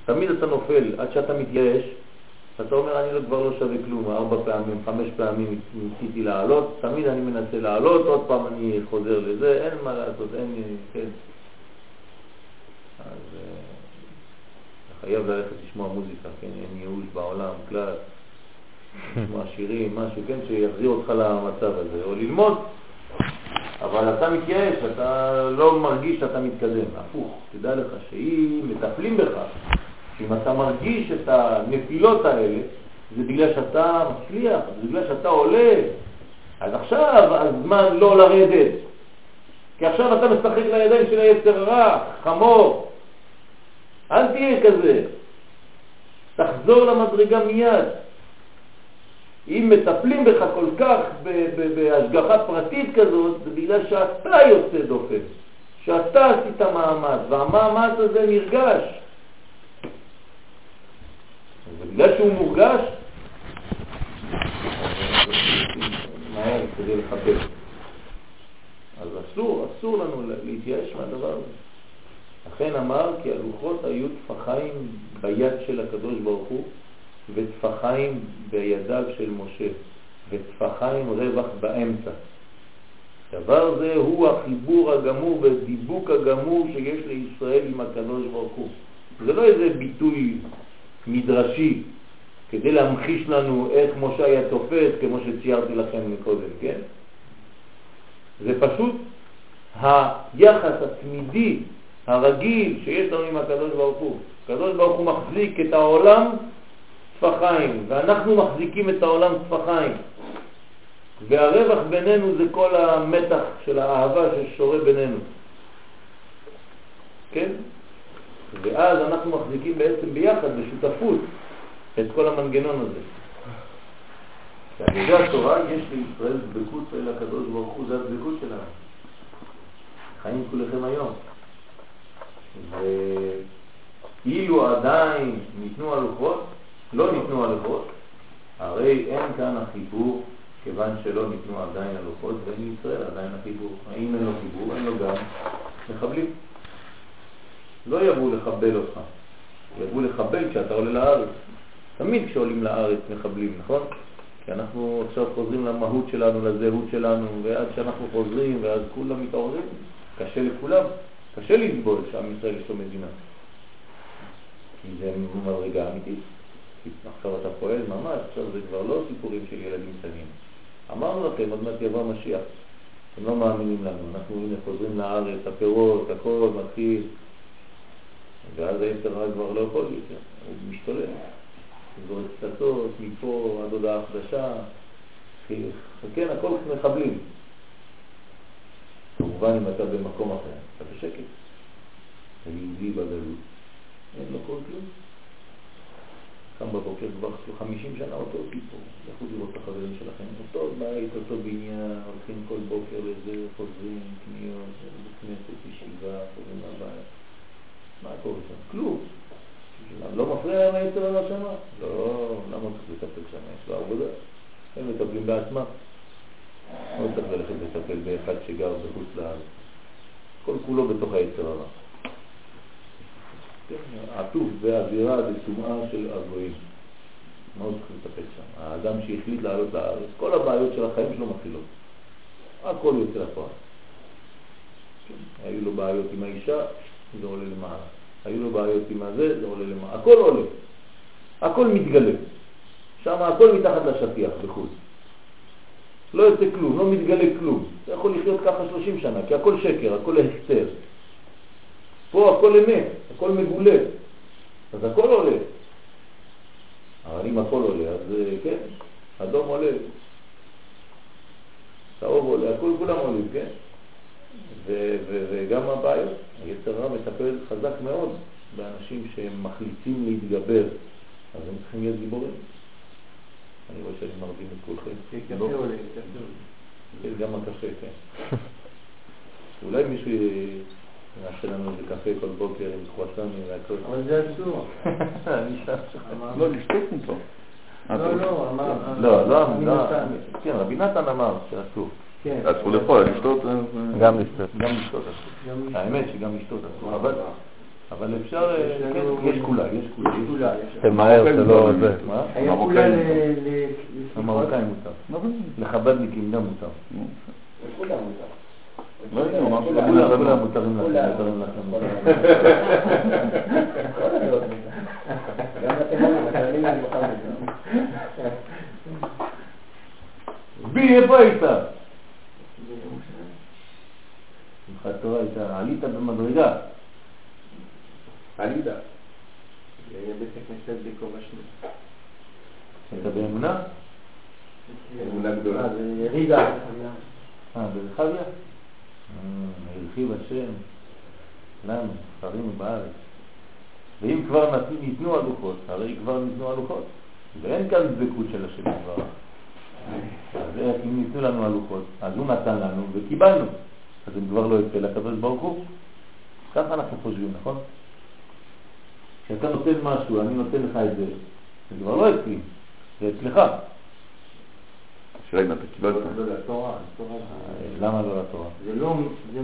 תמיד אתה נופל עד שאתה מתייאש, אתה אומר, אני לא, כבר לא שווה כלום, ארבע פעמים, חמש פעמים ניסיתי לעלות, תמיד אני מנסה לעלות, עוד פעם אני חוזר לזה, אין מה לעשות, אין, כן. אז אה, אתה חייב ללכת לשמוע מוזיקה, כן, אין ייאוש בעולם, כלל, לשמוע שירים, משהו, כן, שיחזיר אותך למצב הזה, או ללמוד, אבל אתה מתייאש, אתה לא מרגיש שאתה מתקדם, הפוך, תדע לך שאם מטפלים בך, אם אתה מרגיש את הנפילות האלה, זה בגלל שאתה מצליח, זה בגלל שאתה עולה. אז עכשיו הזמן לא לרדת. כי עכשיו אתה משחק לידיים של היצר הרע, חמור. אל תהיה כזה. תחזור למדרגה מיד. אם מטפלים בך כל כך בהשגחה פרטית כזאת, זה בגלל שאתה יוצא דופן, שאתה עשית מאמץ, והמאמץ הזה נרגש. ובגלל שהוא מורגש, מהר כדי לחבר. אז אסור, אסור לנו להתייאש מהדבר הזה. לכן אמר כי הלוחות היו טפחיים ביד של הקדוש ברוך הוא וטפחיים בידיו של משה וטפחיים רווח באמצע. דבר זה הוא החיבור הגמור והדיבוק הגמור שיש לישראל עם הקדוש ברוך הוא. זה לא איזה ביטוי מדרשי כדי להמחיש לנו איך משה היה תופס, כמו שציירתי לכם מקודם, כן? זה פשוט היחס התמידי, הרגיל, שיש לנו עם הקדוש ברוך הוא. הקדוש ברוך הוא מחזיק את העולם טפחיים, ואנחנו מחזיקים את העולם טפחיים. והרווח בינינו זה כל המתח של האהבה ששורה בינינו. כן? ואז אנחנו מחזיקים בעצם ביחד, בשותפות, את כל המנגנון הזה. ידי התורה יש לישראל דבקות אל הקדוש ברוך הוא, זה הדבקות שלנו. חיים כולכם היום. ואילו עדיין ניתנו הלוחות, לא ניתנו הלוחות, הרי אין כאן החיבור, כיוון שלא ניתנו עדיין הלוחות, ואין ישראל עדיין החיבור. האם אין לו חיבור? אין לו גם מחבלים. לא יבואו לחבל אותך, יבואו לחבל כשאתה עולה לארץ. תמיד כשעולים לארץ מחבלים, נכון? כי אנחנו עכשיו חוזרים למהות שלנו, לזהות שלנו, ועד שאנחנו חוזרים, ואז כולם מתעוררים, קשה לכולם, קשה לסבול שעם ישראל יש לו מדינה. כי זה מדרגה אמיתית. עכשיו אתה פועל ממש, עכשיו זה כבר לא סיפורים של ילדים קטנים. אמרנו לכם, עוד מעט יבוא המשיח. אתם לא מאמינים לנו, אנחנו הנה חוזרים לארץ, הפירות, הכל מתחיל, ואז היצר הרע כבר לא יכול יותר, הוא משתולל. זורק פצצות, מפה עד הודעה חדשה, כן, הכל מחבלים. כמובן אם אתה במקום אחר, אתה בשקט. היהודי בגלות, אין לו כל כלום. קם בבוקר כבר 50 שנה אותו סיפור, לכו לראות את החברים שלכם, אותו בית, אותו בניין, הולכים כל בוקר לזה, חוזרים, קניות, כנסת, ישיבה, חוזרים מהבית. מה קורה שם? כלום. לא מפריע להם היצר הרע שמה? לא, למה צריך לטפל שם? יש לו עבודה. הם מטפלים בעצמם. לא צריך ללכת לטפל באחד שגר בחוץ לארץ. כל כולו בתוך היצר הרע. כן, עטוף באווירה וטומאה של הגויים. מה הוא צריך לטפל שם? האדם שהחליט לעלות לארץ, כל הבעיות של החיים שלו מתחילות. הכל יוצא לפועל. כן, היו לו בעיות עם האישה, זה עולה למעלה. היו לו בעיות עם הזה, זה עולה למעלה. הכל עולה. הכל מתגלה. שם הכל מתחת לשטיח בחוץ. לא יוצא כלום, לא מתגלה כלום. אתה יכול לחיות ככה 30 שנה, כי הכל שקר, הכל הסתר. פה הכל אמת, הכל מגולה. אז הכל עולה. אבל אם הכל עולה, אז אה, כן, אדום עולה, צהוב עולה, הכל כולם עולים, כן? וגם הבעיות, היצר הרע מטפל חזק מאוד באנשים שהם מחליטים להתגבר, אז הם צריכים להיות גיבורים. אני רואה שאני מרדים את כולכם. קפה לא? גם הקפה, כן. [LAUGHS] אולי מישהו יעשה לנו איזה קפה כל בוקר עם קרואסונים והכל. אבל זה אסור. [LAUGHS] לא, לשתות מפה. לא, לא, אמר... לא, לא, לא. כן, רבי נתן אמר שאסור. כן. אסור לאכול, לשתות... אה, גם לשתות. גם לשתות. גם לשתות. האמת שגם לשתות אסור, אבל- אבל אפשר, אה, יש כן, יש כולה, יש כולה. יש כולה, תמהר, שלא זה. מה? היה המרוקאים. כולה ל... המרוקאים מותר. מה זה? לחבדניקים גם מותר. נו, כולה מותר. לא יודע, הוא אמר כולה, שרבי כולם נתן כולם לא. מותרים לכם. מותרים לכם. כולה. מותרים. [LAUGHS] גם לזה. בי, איפה היית? שמחת תורה הייתה, עלית במדרגה. עלידה. היה בית הכנסת בכובע שני. היית באמונה? אמונה גדולה. אה, זה ירידה. אה, ברחביה? אה, הרחיב השם לנו, שרינו בארץ. ואם כבר ניתנו הלוחות, הרי כבר ניתנו הלוחות. ואין כאן דבקות של השם כבר. אז אם ניתנו לנו הלוחות, אז הוא נתן לנו וקיבלנו. אז הם כבר לא יוצא לקדוש ברוך הוא. ככה אנחנו חושבים, נכון? כשאתה נותן משהו, אני נותן לך את זה, זה כבר לא אצלי, זה אצלך. השאלה אם אתה קיבלת. לא לתורה, התורה זה- למה לא לתורה? זה לא, זה,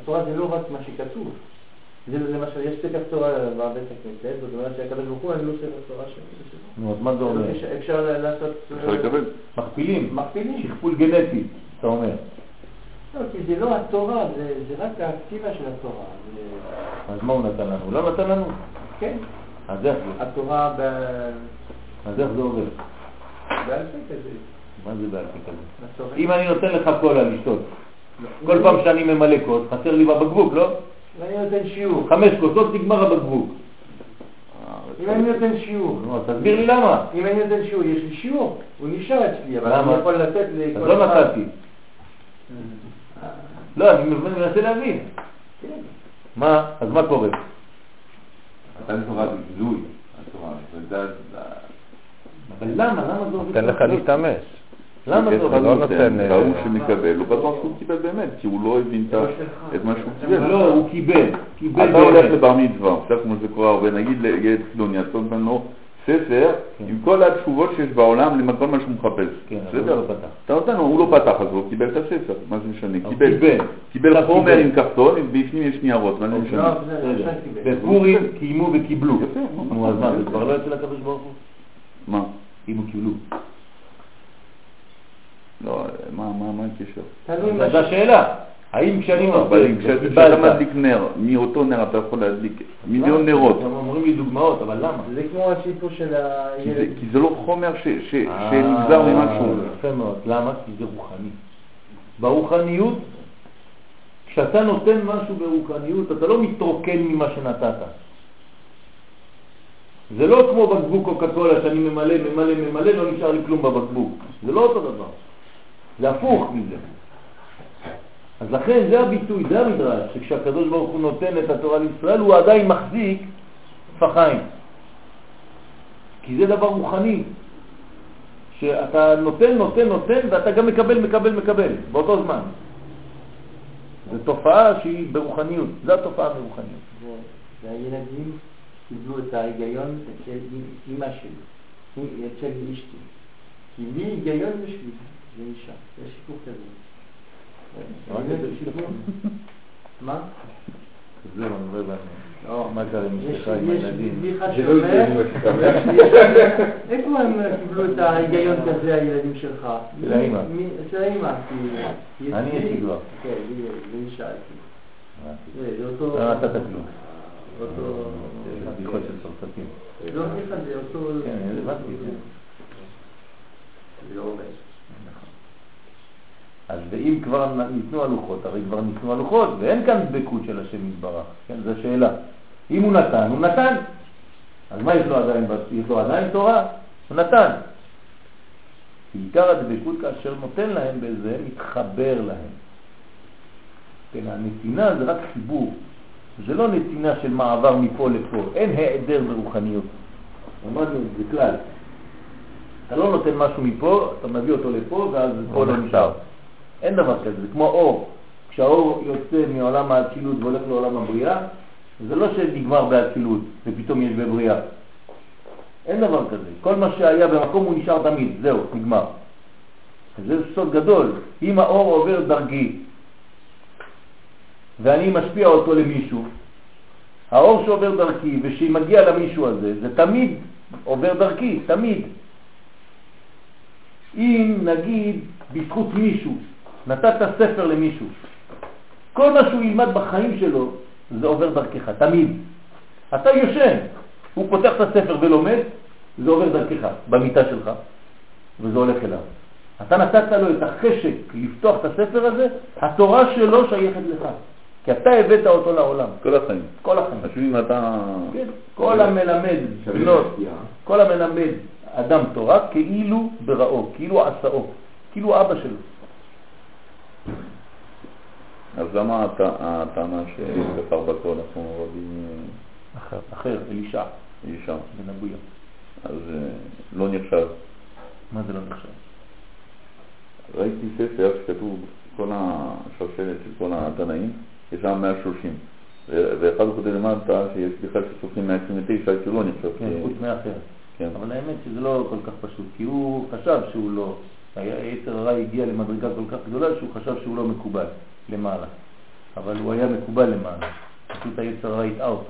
התורה זה לא רק מה שכתוב. זה למשל, יש ספר תורה בבית הכנסת, זאת אומרת שהקדוש ברוך הוא, אני לא ספר תורה שלי. נו, אז מה זה אומר? אפשר- אפשר לעשות... אפשר לקבל. מכפילים, מכפילים. שכפול גנטי, אתה אומר. לא, כי זה לא התורה, זה, זה רק האקטיבה של התורה. זה, אז מה הוא נתן לנו? הוא לא נתן לנו. כן, אז איך זה? התורה ב... אז איך זה עובד? בעל פה כזה. מה זה בעל פה כזה? אם אני נותן לך קולה לשתות, לא. כל פעם שאני ממלא כוס, חסר לי בבקבוק, לא? אם אני נותן שיעור, חמש כוסות נגמר הבקבוק. אם אני נותן שיעור, נו, תסביר לי למה. אם אני נותן שיעור, יש לי שיעור, הוא נשאר אצלי, אבל? אני יכול לתת לכל אז לא אחד- נתתי. לא, אני מנסה להבין. מה? אז מה קורה? מתן תורה זה גילוי, התורה. אבל למה? למה זה עובד? נותן לך? להשתמש. למה זה כסף עובד? לא נותן, אה, וההוא שמקבל, הוא בטוח שהוא קיבל באמת, כי הוא לא הבין את מה שהוא קיבל. לא, הוא קיבל. קיבל אתה הולך. לבר מצווה, עכשיו כמו שזה קורה הרבה, נגיד לילד חילוני, אתה נותן לו ספר. עם כל התשובות שיש בעולם לכל מה שהוא מחפש. כן, אבל? הוא לא פתח. אתה נותן לו, הוא לא פתח, אז הוא קיבל את הספר, מה זה משנה? הוא קיבל. קיבל. חומר. עם קרטון, ובפנים יש ניירות, מה זה משנה? עכשיו קיבל. בפורים קיימו וקיבלו. יפה, נו, אז מה, זה. כבר לא יוצא לקדוש ברוך הוא? מה? קיימו קיבלו. לא, מה, מה, מה הקשר? תלוי מה אז השאלה, האם כשאני לא, אבל אם כשאתה מדליק נר, מאותו נר אתה יכול להדליק מיליון נרות. אתם אומרים לי דוגמאות, אבל למה? זה כמו הסיפור של כי זה- הילד. כי זה לא חומר ש- ש- אה, שנגזר ממשהו. יפה מאוד. למה? כי זה רוחני. ברוחניות, כשאתה נותן משהו ברוחניות, אתה לא מתרוקן ממה שנתת. זה לא כמו בקבוק קוקה קולה שאני ממלא, ממלא, ממלא, לא נשאר לי כלום בבקבוק. זה לא אותו דבר. זה הפוך מזה. אז לכן זה הביטוי, זה המדרש, שכשהקדוש ברוך הוא נותן את התורה לישראל, הוא עדיין מחזיק טפחיים. כי זה דבר רוחני, שאתה נותן, נותן, נותן, ואתה גם מקבל, מקבל, מקבל, באותו זמן. זו תופעה שהיא ברוחניות, זו התופעה ברוחניות. והילדים קיבלו את ההיגיון של אימא שלי, של אשתי. כי לי היגיון בשביל זה אישה, זה שיפור כזה. רק זה את שיפור. מה? זהו, אני לא הבנתי. לא. מה קרה עם אשתך עם הילדים? לא השתמש. איפה הם קיבלו את ההיגיון כזה, הילדים שלך? של האמא. של האמא, כי... אני יש לי כבר. כן, לי אישה. הבנתי. זה אותו... לא נתת כלום. אותו... זה בדיחות של צרפתים. לא זה אותו... כן, הבנתי. כן. זה לא עובד. אז ואם כבר ניתנו הלוחות, הרי כבר ניתנו הלוחות, ואין כאן דבקות של השם יתברך, כן, זו שאלה. אם הוא נתן, הוא נתן. אז מה יש לו עדיין? יש לו עדיין תורה? הוא נתן. בעיקר הדבקות כאשר נותן להם בזה, מתחבר להם. כן, הנתינה זה רק חיבור. זה לא נתינה של מעבר מפה לפה, אין העדר ברוחניות. למדנו את זה כלל. אתה לא נותן משהו מפה, אתה מביא אותו לפה, ואז פה לא נשאר. אין דבר כזה, זה כמו אור. כשהאור יוצא מעולם האצילות והולך לעולם הבריאה, זה לא שנגמר באצילות ופתאום יש בבריאה. אין דבר כזה. כל מה שהיה במקום הוא נשאר תמיד, זהו, נגמר. זה סוד גדול. אם האור עובר דרגי ואני משפיע אותו למישהו, האור שעובר דרכי ושמגיע למישהו הזה, זה תמיד עובר דרכי, תמיד. אם נגיד בזכות מישהו, נתת ספר למישהו, כל מה שהוא ילמד בחיים שלו, זה עובר דרכך, תמיד. אתה יושן, הוא פותח את הספר ולומד, זה עובר דרכך, במיטה שלך, וזה הולך אליו. אתה נתת לו את החשק לפתוח את הספר הזה, התורה שלו שייכת לך, כי אתה הבאת אותו לעולם, כל החיים. כל החיים. אם אתה... כן, כל המלמד בנות, כל המלמד אדם תורה כאילו בראו, כאילו עשאו, כאילו אבא שלו. אז למה הט- הטענה שכפר בכל אנחנו רבים אחר, אחר, אלישע אישה? בן אבויה. אז אה, לא נחשב. מה זה לא נחשב? ראיתי ספר שכתוב כל השרשרת של כל התנאים, יש שם 130. ו- ואחד הוא כותב למטה שיש בכלל שסופרים 129 שלא נחשב. כן, חוץ מאחר. כן. אבל האמת שזה לא כל כך פשוט, כי הוא חשב שהוא לא, היצר הרע הגיע למדרגה כל כך גדולה שהוא חשב שהוא לא מקובל למעלה. אבל הוא היה מקובל למעלה. פשוט היצר הרע הטעה אותו.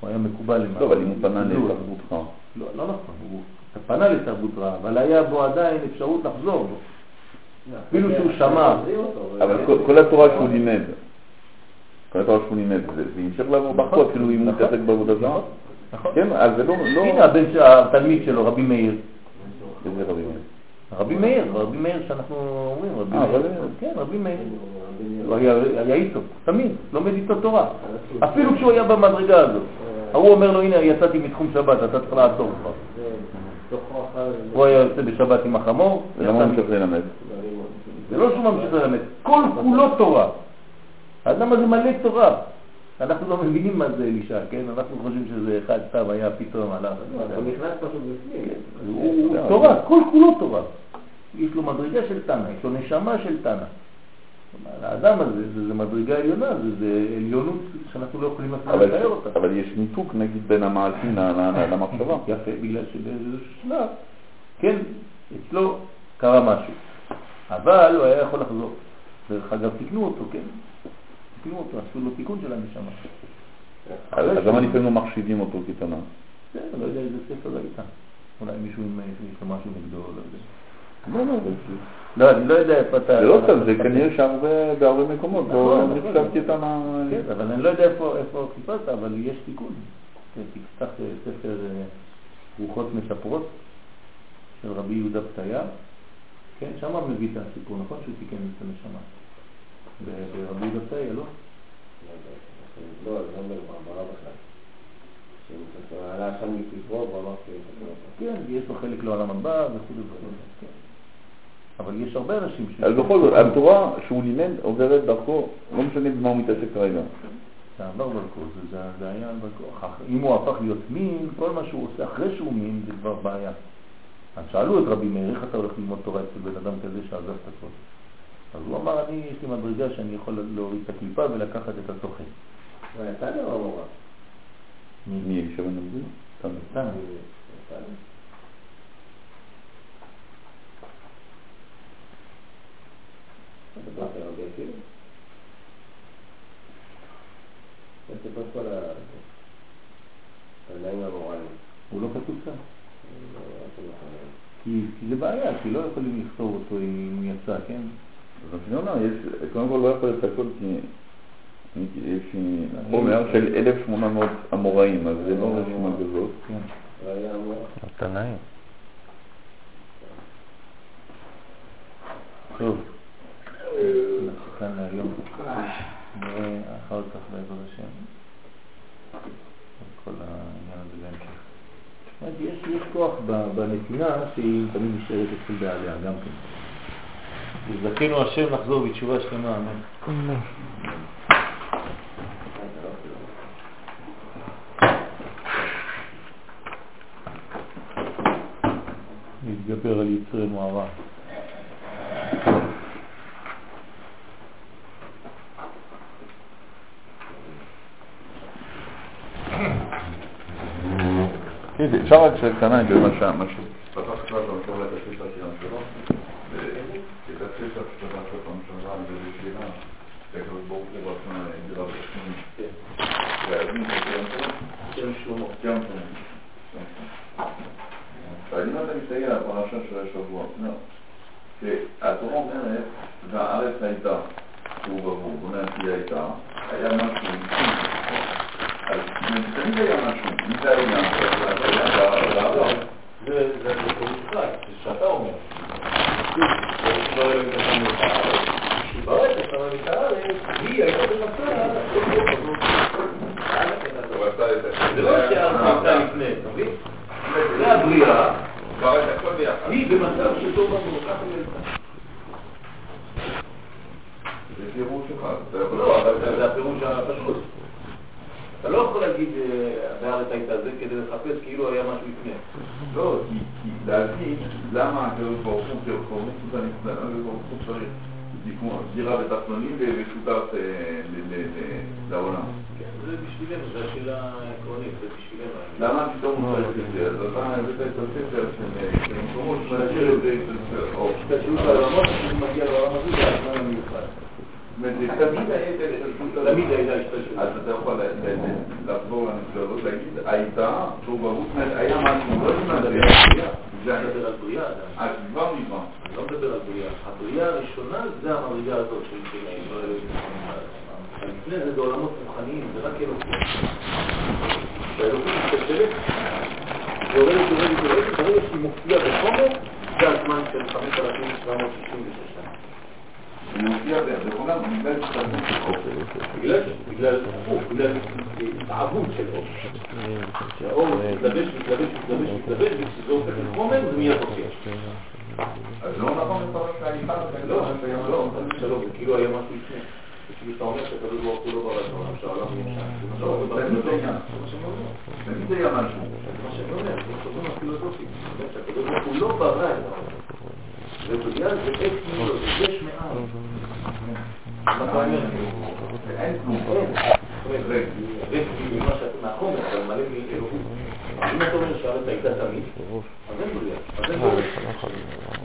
הוא היה מקובל למעלה. לא, אבל אם הוא פנה קיבלו אותו. לתרבותך. לא, לא נכון, הוא פנה לתרבות רעה, אבל היה בו עדיין אפשרות לחזור בו. אפילו שהוא שמע. אבל כל- התורה שהוא לימד, כל התורה שהוא לימד, זה המשך לעבור ברכות, כאילו אם הוא נכון. מתעסק בעבודה זרה. נכון. כן, אז זה לא... לא- הנה הבן, התלמיד שלו, רבי מאיר. איזה רבים? רבי מאיר, רבי מאיר שאנחנו אומרים, רבי אה, מאיר. כן, רבי מאיר. הוא היה, היה איתו, תמיד, לומד איתו תורה. אפילו כשהוא היה במדרגה הזאת. ההוא אומר לו, הנה, יצאתי מתחום שבת, אתה צריך לעצור כבר. הוא היה יוצא בשבת עם החמור, ולמה הוא ממשיך ללמד? זה לא שהוא ממשיך ללמד, כל כולו תורה. האדם הזה מלא תורה. אנחנו לא מבינים מה זה אלישע, כן? אנחנו חושבים שזה אחד סתם היה פתאום עליו. לא. הוא נכנס פשוט בפנים. הוא תורה, כל כולו תורה. יש לו מדרגה של תנא, יש לו נשמה של תנא. האדם הזה, זה, זה מדרגה עליונה, זה, זה עליונות שאנחנו לא יכולים אפילו אבל- לתאר אותה. אבל יש ניתוק נגיד בין המעשים למחשבה. יפה, בגלל שבאיזשהו שלב, כן, אצלו קרה משהו. אבל הוא היה יכול לחזור. דרך אגב, תיקנו אותו, כן? תיקנו אותו, עשו לו תיקון של הנשמה. אז למה לפעמים לא מחשיבים אותו כתנא? כן, לא יודע איזה ספר ראית. אולי מישהו עם יש לו משהו נגדו, לא יודע. לא, לא, זה- לא, אני לא יודע איפה אתה... זה לא סתם, זה כנראה שהרבה, בהרבה מקומות, לא נכון. נחשב כתנא. כן, אבל אני לא יודע איפה, חיפשת, אבל יש תיקון. כן, תפתח אה, ספר אה, רוחות מספרות של רבי יהודה פתיה, כן, שם מביא את הסיפור, נכון שהוא תיקן את הנשמה. ברבי פתיה, לא? לא, זה לא ברברה בכלל. עלה שם מקברו ואמר. כן, יש לו חלק לעולם הבא וכו' וכו'. כן. אבל יש הרבה אנשים ש... אז בכל זאת, התורה שהוא לימד עוברת דרכו, לא משנה במה הוא מתעסק כרגע. זה עבר דרכו, זה, זה, זה היה דרכו. אם הוא הפך להיות מין, כל מה שהוא עושה אחרי שהוא מין זה כבר בעיה. אז שאלו את רבי מאיר, איך אתה הולך ללמוד תורה אצל בן אדם כזה שעזב את הכל? אז הוא אמר, אני, יש לי מדרגה שאני יכול להוריד את הקליפה ולקחת את יצא לי או המורה? מי אלישע בן נביא? סתם. סתם. דיברת על רבי עקיבא? זה סיפור כל ה... הנעים המורליים. הוא לא כתוב שם. לא כי כי זה בעיה, כי לא יכולים לכתוב אותו אם הוא יצא, כן? אז אני אומר, יש, קודם כל לא יכול להיות הכל כי יש חומר של 1,800 אמוראים, אז זה לא רשימה כזאת. כן. התנאים. טוב, אנחנו כאן להיום. נראה אחר כך בעזרת השם. את כל העניין הזה בהמשך. יש, כוח ב- בנתינה שהיא תמיד נשארת אצל בעליה גם כן. יזכנו השם לחזור בתשובה שלמה, אמן. להתגבר על יצרנו הרע. כן, אפשר רק שקטנה במה שה- מה שפתח כבר במקום לתקציב השירה שלו, ואת התפיסה שפתח פעם שעברה על ידי שירה, שהקדוש ברוך הוא רצה דירה בשמונים. והאבנים של שם שלמה, גם כן. ואם אתה מסתכל על הפרשה של השבוע, לא. שהתורה אומרת, והארץ הייתה, שהוא ברור, זאת אומרת, היא הייתה, היה משהו, אז תמיד היה משהו, מי זה העניין? בעבר. זה זה פירוש חי, זה שאתה אומר. לא ברגע שאתה אומר את הארץ, היא הייתה במצב, זה לא שהארץ הייתה לפני, אתה מבין? זה הבריאה, היא במצב שטוב לנו, ככה היא הייתה. זה פירוש אחד. אתה יכול- לא, אבל זה הפירוש הפשוט. אתה לא יכול להגיד אה, והארץ הייתה זה כדי לחפש כאילו היה משהו לפני. לא, כי כי להגיד למה הקדוש ברוך הוא כחורמות הנפלא, הקדוש ברוך הוא צריך בתחתונים ושותף אה, לעולם. כן, זה בשבילנו, זו השאלה העקרונית, זה בשבילנו. למה פתאום הוא צריך את זה? אז אתה הבאת את הספר של אה, מקומות שמאשר את זה אצל אור. השתלשלות העולמות, כשהוא מגיע לעולם הזה, זה הזמן המיוחד. תמיד הייתה השתלשלות. אז אתה יכול לחזור לנפלאות, להגיד, הייתה, שהוא ברור, זאת אומרת, היה משהו, לא יודעים מה זה, זה אני מדבר על בריאה עדיין. אז כבר נברא. אני לא מדבר על בריאה. הבריאה הראשונה זה המדרגה הזאת של של ישראל. לפני זה זה עולמות רוחניים, זה רק אלוקים. כשהאלוקים משתלשלת, יורדת, יורדת, יורדת, ברגע שהיא מופיעה בחומר, זה הזמן של 5,766 שנה. הוא מופיע בעולם בגלל השתלמות של אור. בגלל בגלל הפוך, בגלל התעבות של אור. שהאור מתלבש, מתלבש, מתלבש, מתלבש, וכשזה הופך לחומר זה מיד מופיע. אז לא נכון לפרש שהאישה לא, לא, חס ושלום, זה כאילו היה משהו לפני. זה כאילו שאתה אומר שהקדוש ברוך הוא לא ברא את העולם, שהעולם נמשך. זה לא, מה תמיד שאני היה. היה משהו. מה שאני אומר, זה הפילוסופי. הוא לא ברא את העולם. זה אקס נילו, זה יש אתה אומר? אין כלום. אין. ממה שאתה מהחומר, אבל מלא מאלוהות. אם אתה אומר שהארץ הייתה תמיד, אז אין בריאה. אז אין בריאה.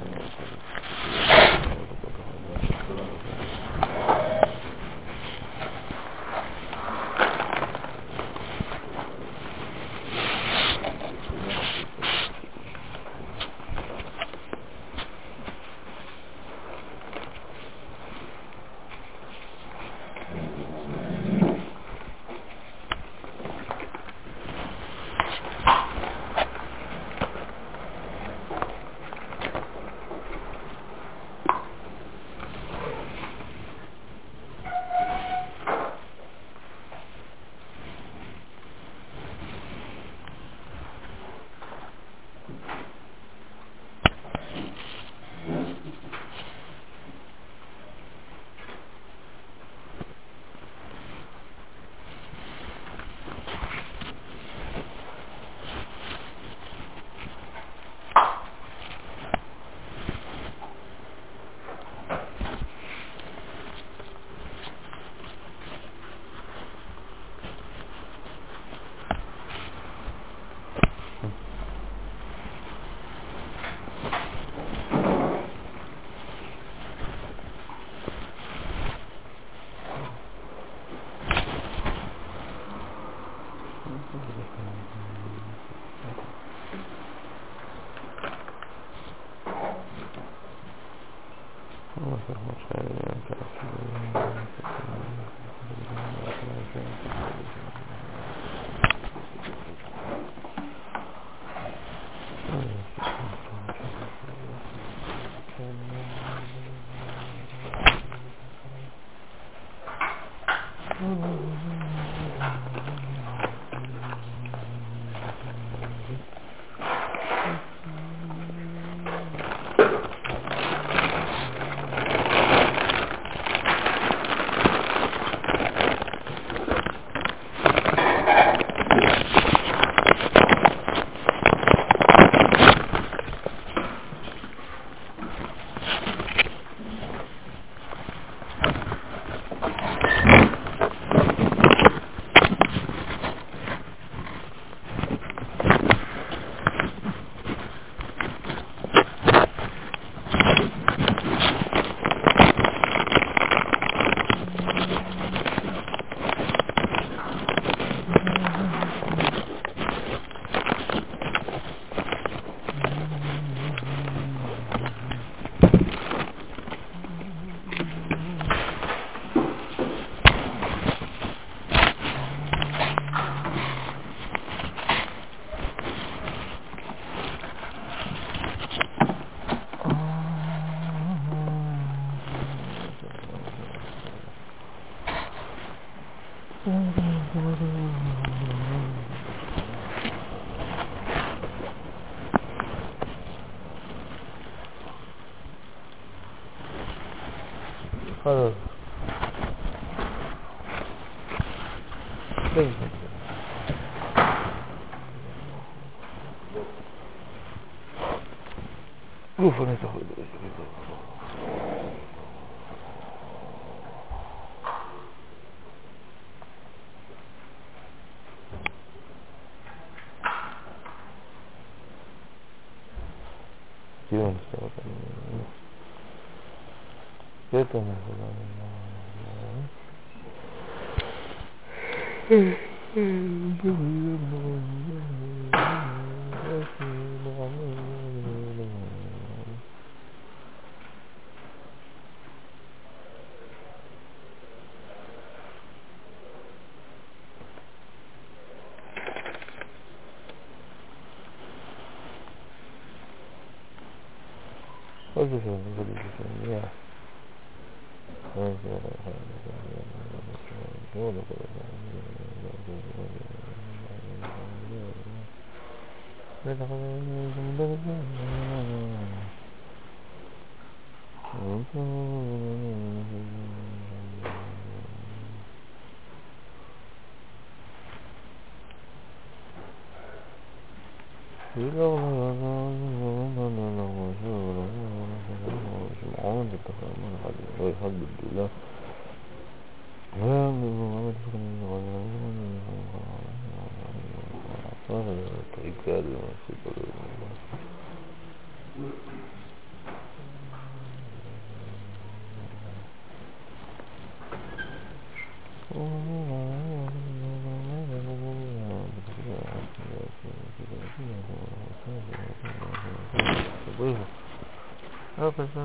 problem.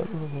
Gracias.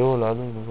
给我来那。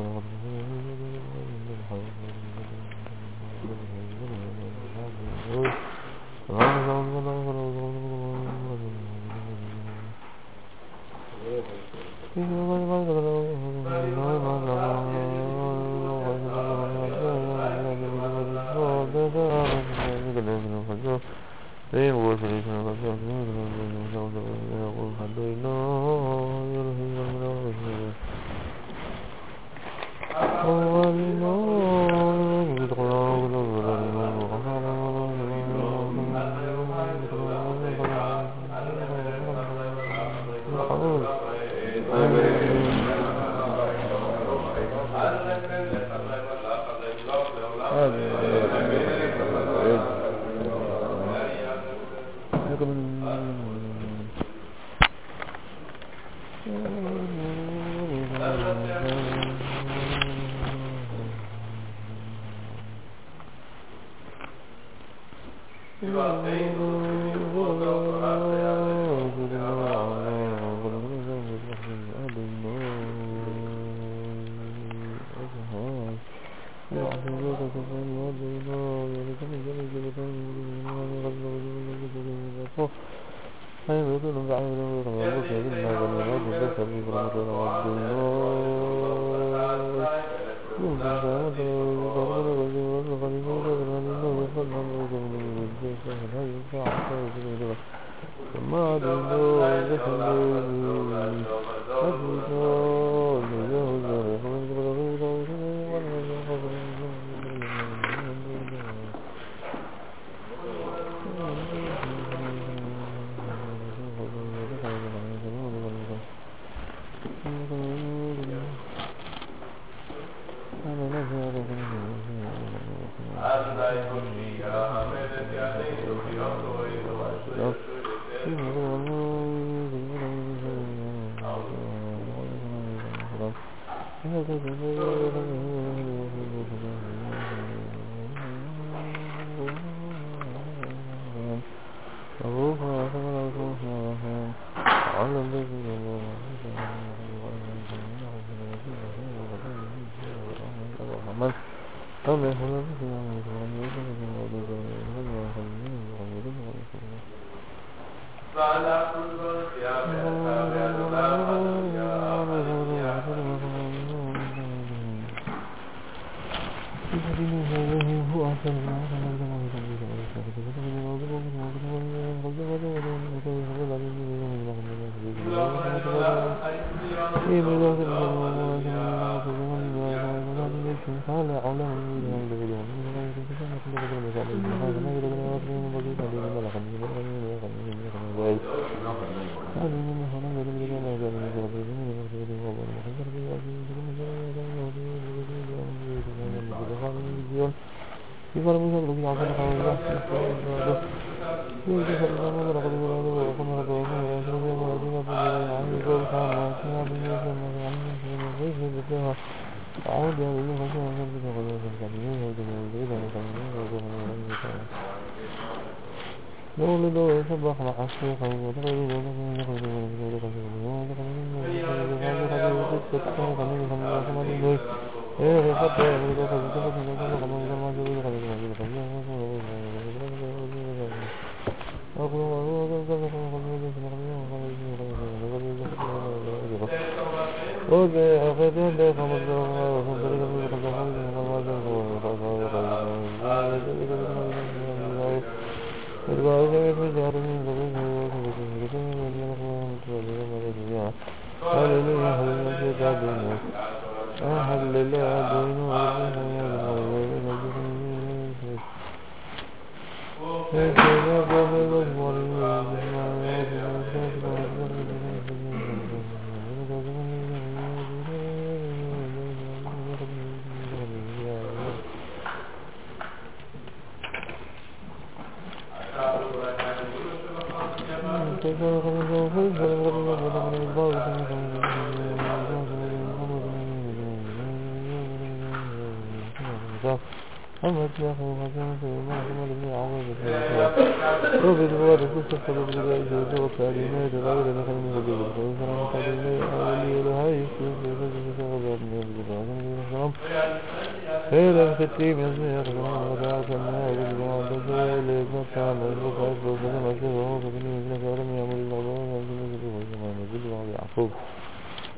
كان يقول خالد ربنا مجيد وهو فبني من ذلك ولم يعمل الموضوع ويعمل مجيد وما مجيد وعلى يعقوب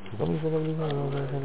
فقبل على ما كان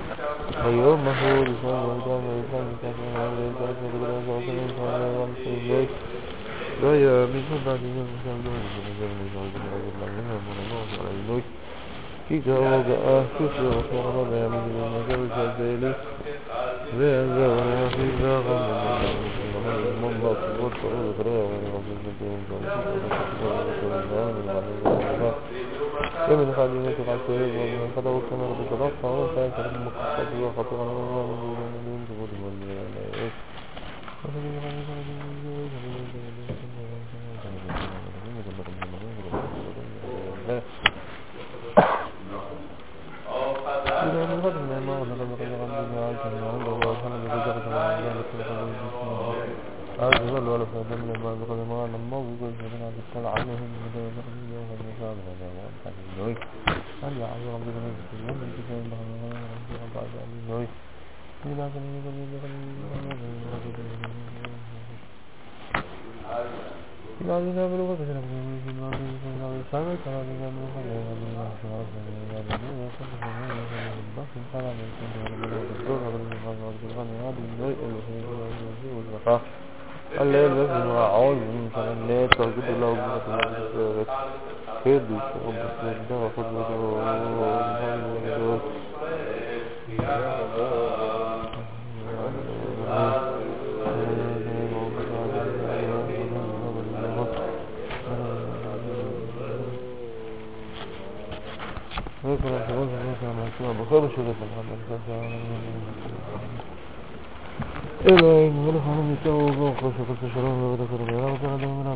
أيوب مشهور إسلام وإسلام وإسلام كافرين عبد الإسلام وقدر أسعى وسلم صلى الله عليه وسلم لا يا بيسون بعد يوم مسلم دون إسلام وإسلام وإسلام وإسلام وإسلام وإسلام وإسلام فيك وجاء كفر وصار لا يمد من مجرد ذلك ذا ولا في ذا غم من الله صبرت وذكرى ومن رب الدين فمن الله فمن قال إن تقع السهيل ومن قدر كما رب الشرف فهو فانت رب مكتب وخطر ومن جبر والملائك أعوذ بالله من الشيطان الرجيم. Yeah.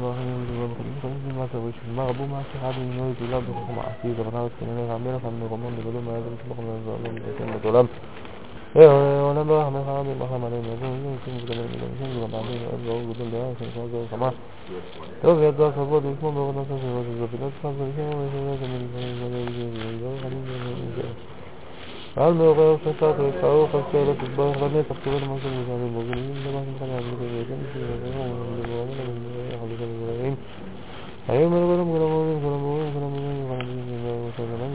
ברחמים ובדבר בחיים, חיים למטה וישמע רבו מעשה אחד ממנו יתולה בחוכמה עתיד, אבל הארץ כנראה המלך המרומם לגדול מעבר לשמוח ולעולם ולעולם לעולם עולם ברח מלך הרבי מרחם עלינו, יבוא וישים וגדול מגדול שם וגם בעמים ואוהב ואור גדול דעה, שנקרא זו רחמה. טוב ידע כבוד וכמו בעבודה של ראש הזו, פינת צחק ולשם ושם ושם על מעורר שפט וקראו חסר לתתברך לנצח תראה למעשה מזערים מובילים דבר שמך להביא ויתן בשביל לדבר ולבוררים ולבוררים ולבוררים היום מרבה להם כל המורים כל המורים כל המורים כל המורים כל המורים כל המורים מיום בשביל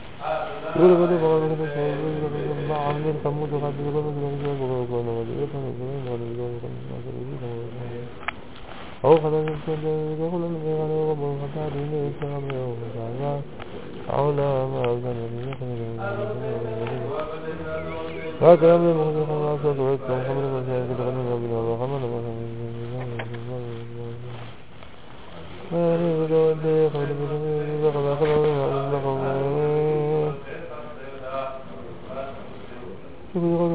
וכל מעשה בגדול, ברוך אתה נמצא ברוך לנו וירא לאור ברוך אתה אדוני יצר המאור וגאווה העולם האבן ונלך רק היום למחוז יכול לעשות ורק צום חמד ומשה ודרנו רבינו ורחמן ואני ודוד דרך ודוד דרך ואחד ההורים והאדם לך Mm-hmm.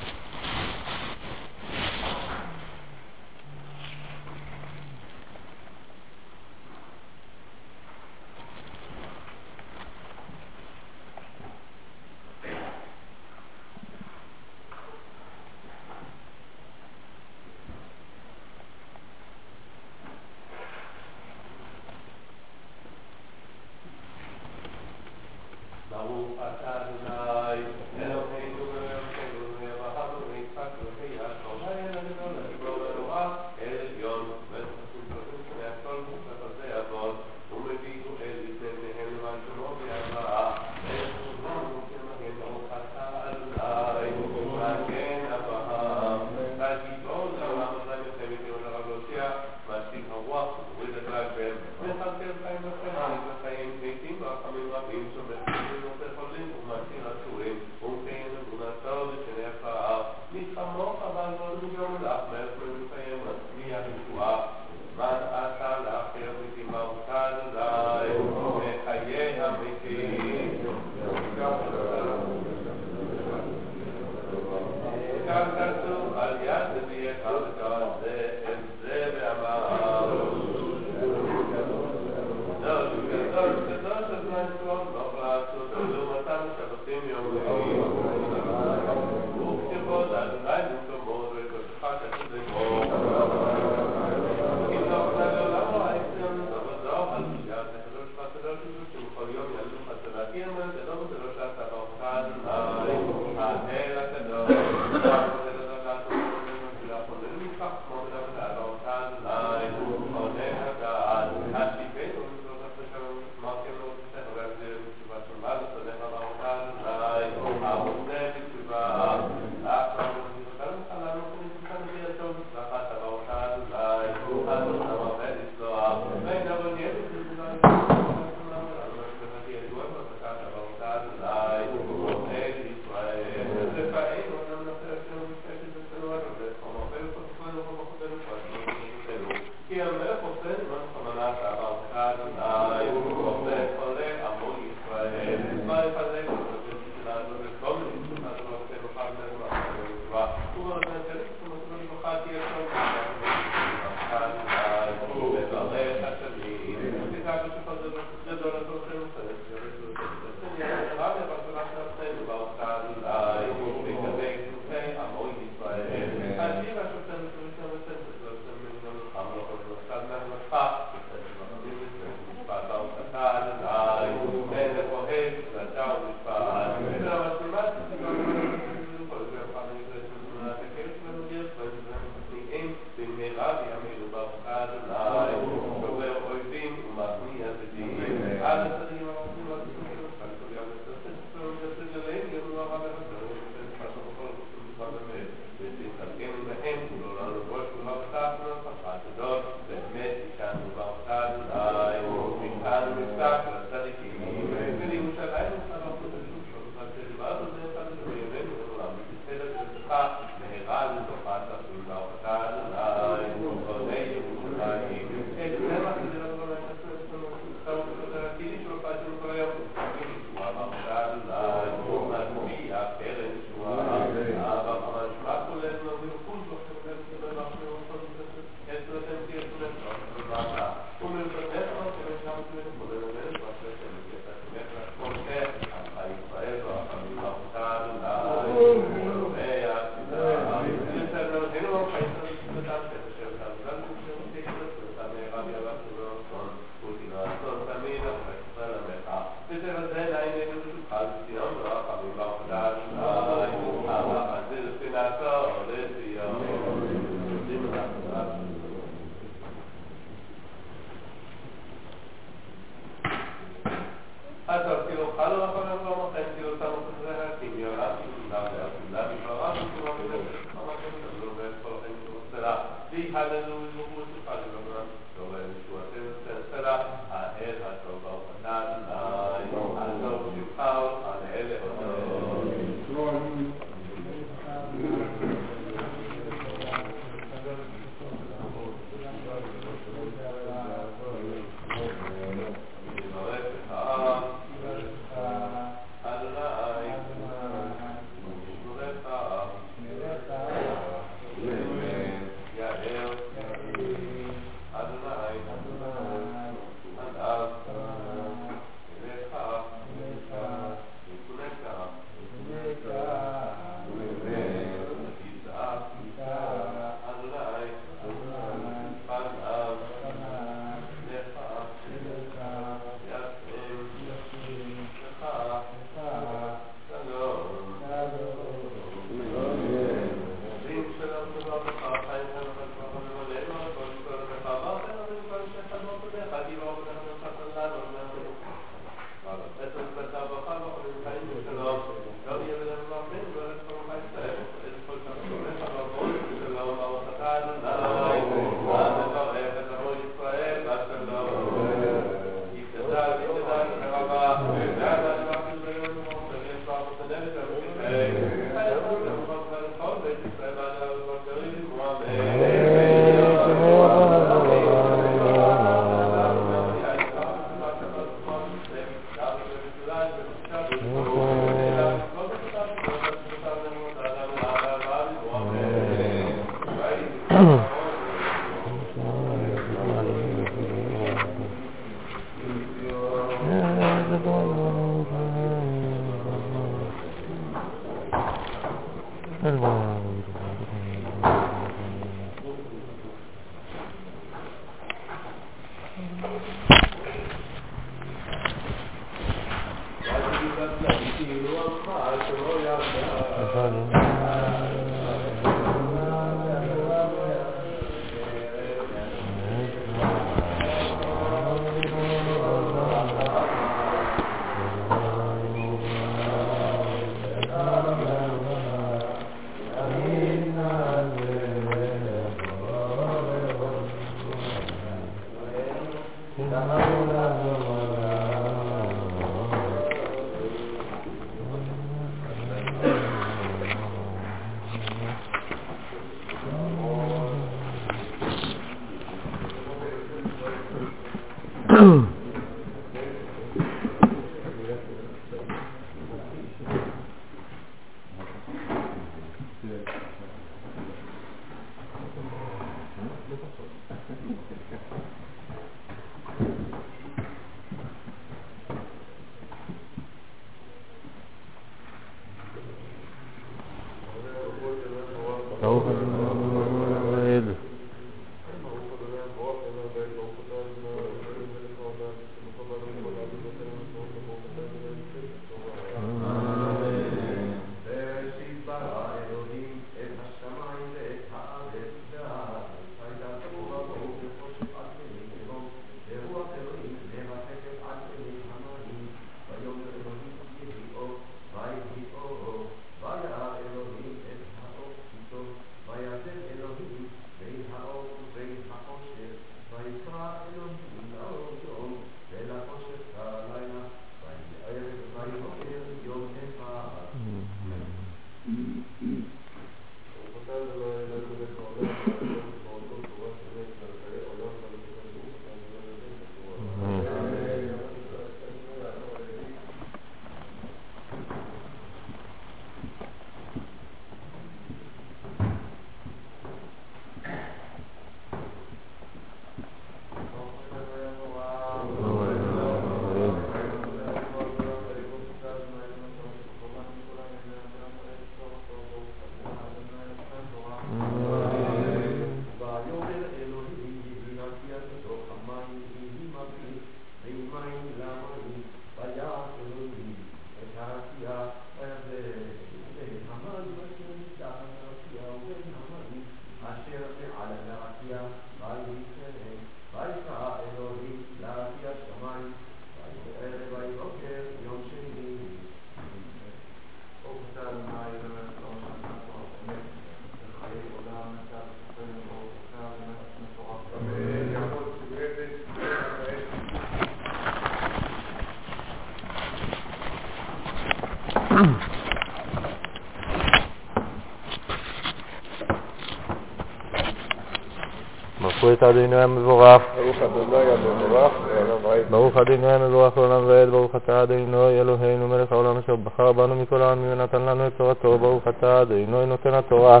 את אדוני המבורך. ברוך אדוני המבורך, לעולם ועד. ברוך אדוני המבורך לעולם ועד, ברוך אתה אדוני אלוהינו מלך העולם אשר בחר בנו מכל העמים ונתן לנו את תורתו, ברוך אתה אדוני נותן התורה.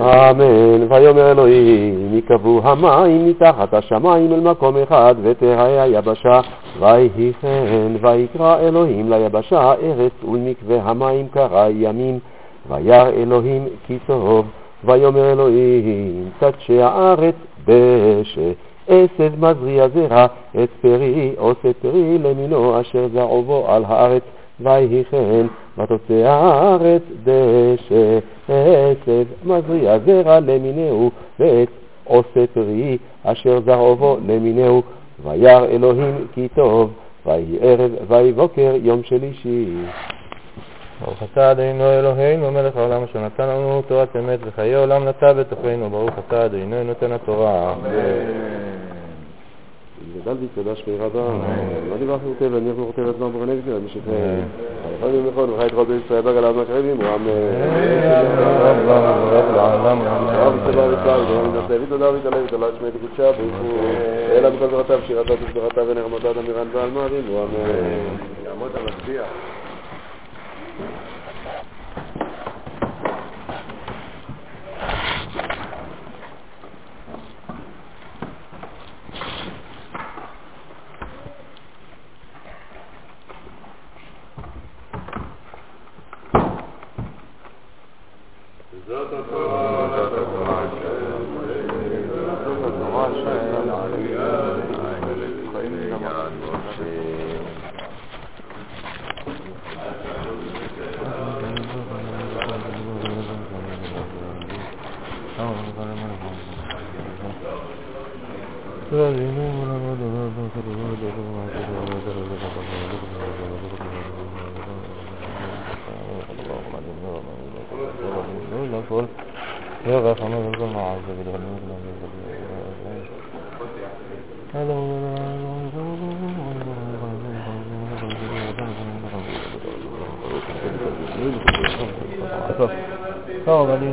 אמן. ויאמר אלוהים, יקבעו המים מתחת השמיים אל מקום אחד, ותראה היבשה. ויהי כן, ויקרא אלוהים ליבשה ארץ, ולמקווה המים קרא ימים. וירא אלוהים כי טוב. ויאמר אלוהים, תדשא הארץ דשא. עשב מזריע זרע, את פרי עושה פרי למינו אשר זרעו בו על הארץ. ויהי כן, ותוצא הארץ דשא, עשב מזריע זרע למיניהו, ואת עושה פרי אשר זרעו בו למיניהו. וירא אלוהים כי טוב, ויהי ערב ויהי בוקר יום שלישי. ברוך אתה אדוני אלוהינו מלך העולם אשר נתן לנו תורת אמת וחיי עולם נטע בתוכנו, ברוך אתה אדוני נותן התורה. גדל ויתקדש שמי רבה, לא דיברתי רוטב, אני יכול רוטב עצמם ברנגד, מי יכול להיות נכון, וחי את בית ישראל בגלל העם הקרבים, הוא. רב צבא תודה ותעלה שמי ברוך אלא זרעתיו, שירתיו אמירן ועל. יעמוד המצביע. זאת טוב, אני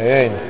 אין.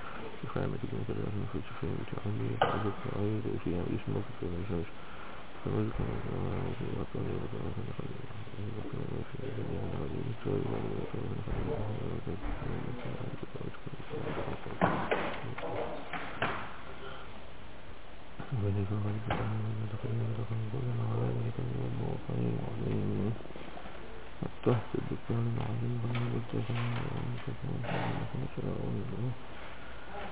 فعمل كلمة الأخير نفذ في متعامل يتعجب عيد في عيش موقف في الجوش فملك تحت الدكتور العظيم غير الجزاء ومسكنا في المخلصة والله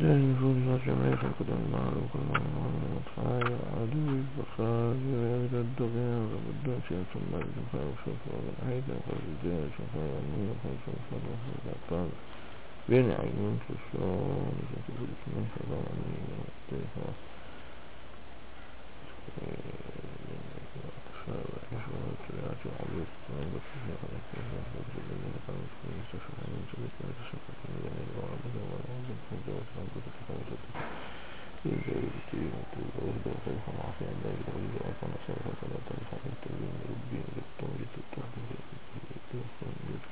لا يكون هناك ما يخلق المال وكل ما يطفعي عدوي فخارج إلى الدغيان فبدأ شيء ثم يتفاوش وفاوش الحيدة فالرجال شفاوش وفاوش وفاوش وفاوش Верный агент пришел, если будет смысл, когда он не телефон. Thank you.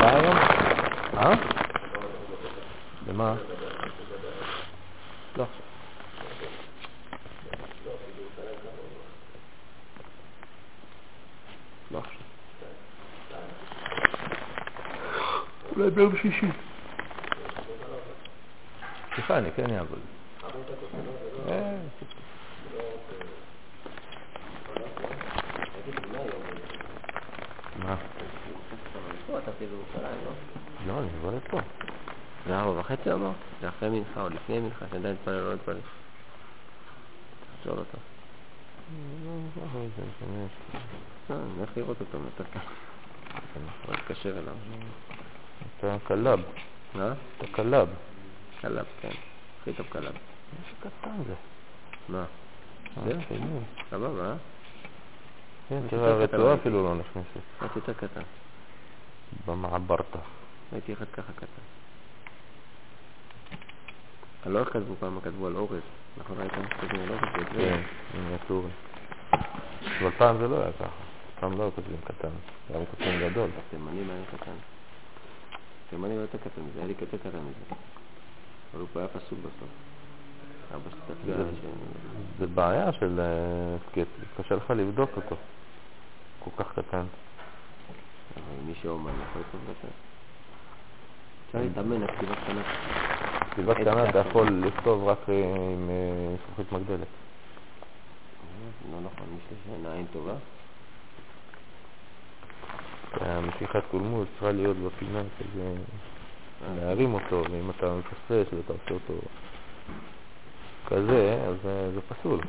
אתה היום? אה? במה? לא עכשיו. לא עכשיו. אולי ביום שישי. סליחה, אני כן אעבוד. אה, מה? לא? לא, אני עובד פה. זה ארבע וחצי אמר? זה אחרי מנחה או לפני מנחה, שעדיין התפלל או לא התפלל? תשאל אותו. אה, אני הולך לראות אותו קל. אני יכול להתקשר אליו. אתה קלאב. אה? אתה קלאב. קלב, כן. הכי טוב קלב. איזה קטן זה. מה? זה? זה? סבבה, אה? כן, תראה, קטן הרצועה. אפילו לא נכנסת. רק יותר קטן. במעברתא. ראיתי אחד ככה קטן. על אורז כתבו פעם, כתבו על אורז. נכון ראית? כתבו על אורז כן, בטבריה. מיניאטורי. אבל פעם זה לא היה ככה. פעם לא היו כותבים קטן. היה כותבים גדול. תימני לא היה קטן. תימני לא יותר קטן מזה, היה לי יותר קטן מזה. אבל הוא היה פסול בסוף. אבא שלי זה- זה בעיה של... אה, קשה לך לבדוק אותו. כל כך קטן. אבל מי שאומן יכול לכתוב קטן. אפשר להתאמן על כתיבה קטנה. כתיבה קטנה אתה. יכול לכתוב רק אה, עם אה, זכוכית מגדלת. לא נכון, מי שיש עין עין טובה. המשיכת קולמוס צריכה להיות בפינה כזה, להרים אותו, ואם אתה מפספס ואתה עושה אותו כזה, אז אה, זה פסול.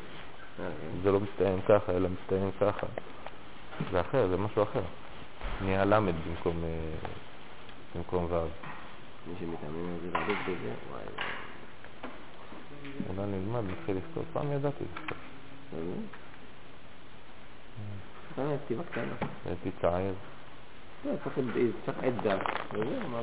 אה, זה לא מסתיים ככה, אלא מסתיים ככה. זה אחר, זה משהו אחר. נהיה למד במקום, אה, במקום ו'. מי שמתאמן על זה להדוק בזה, וואי. אולי נלמד, נתחיל לכתוב. פעם ידעתי לכתוב. אתה מבין? אה, כתיבה קטנה. הייתי צעיר. לא, צריך עד- צריך עד דק. וזהו, מה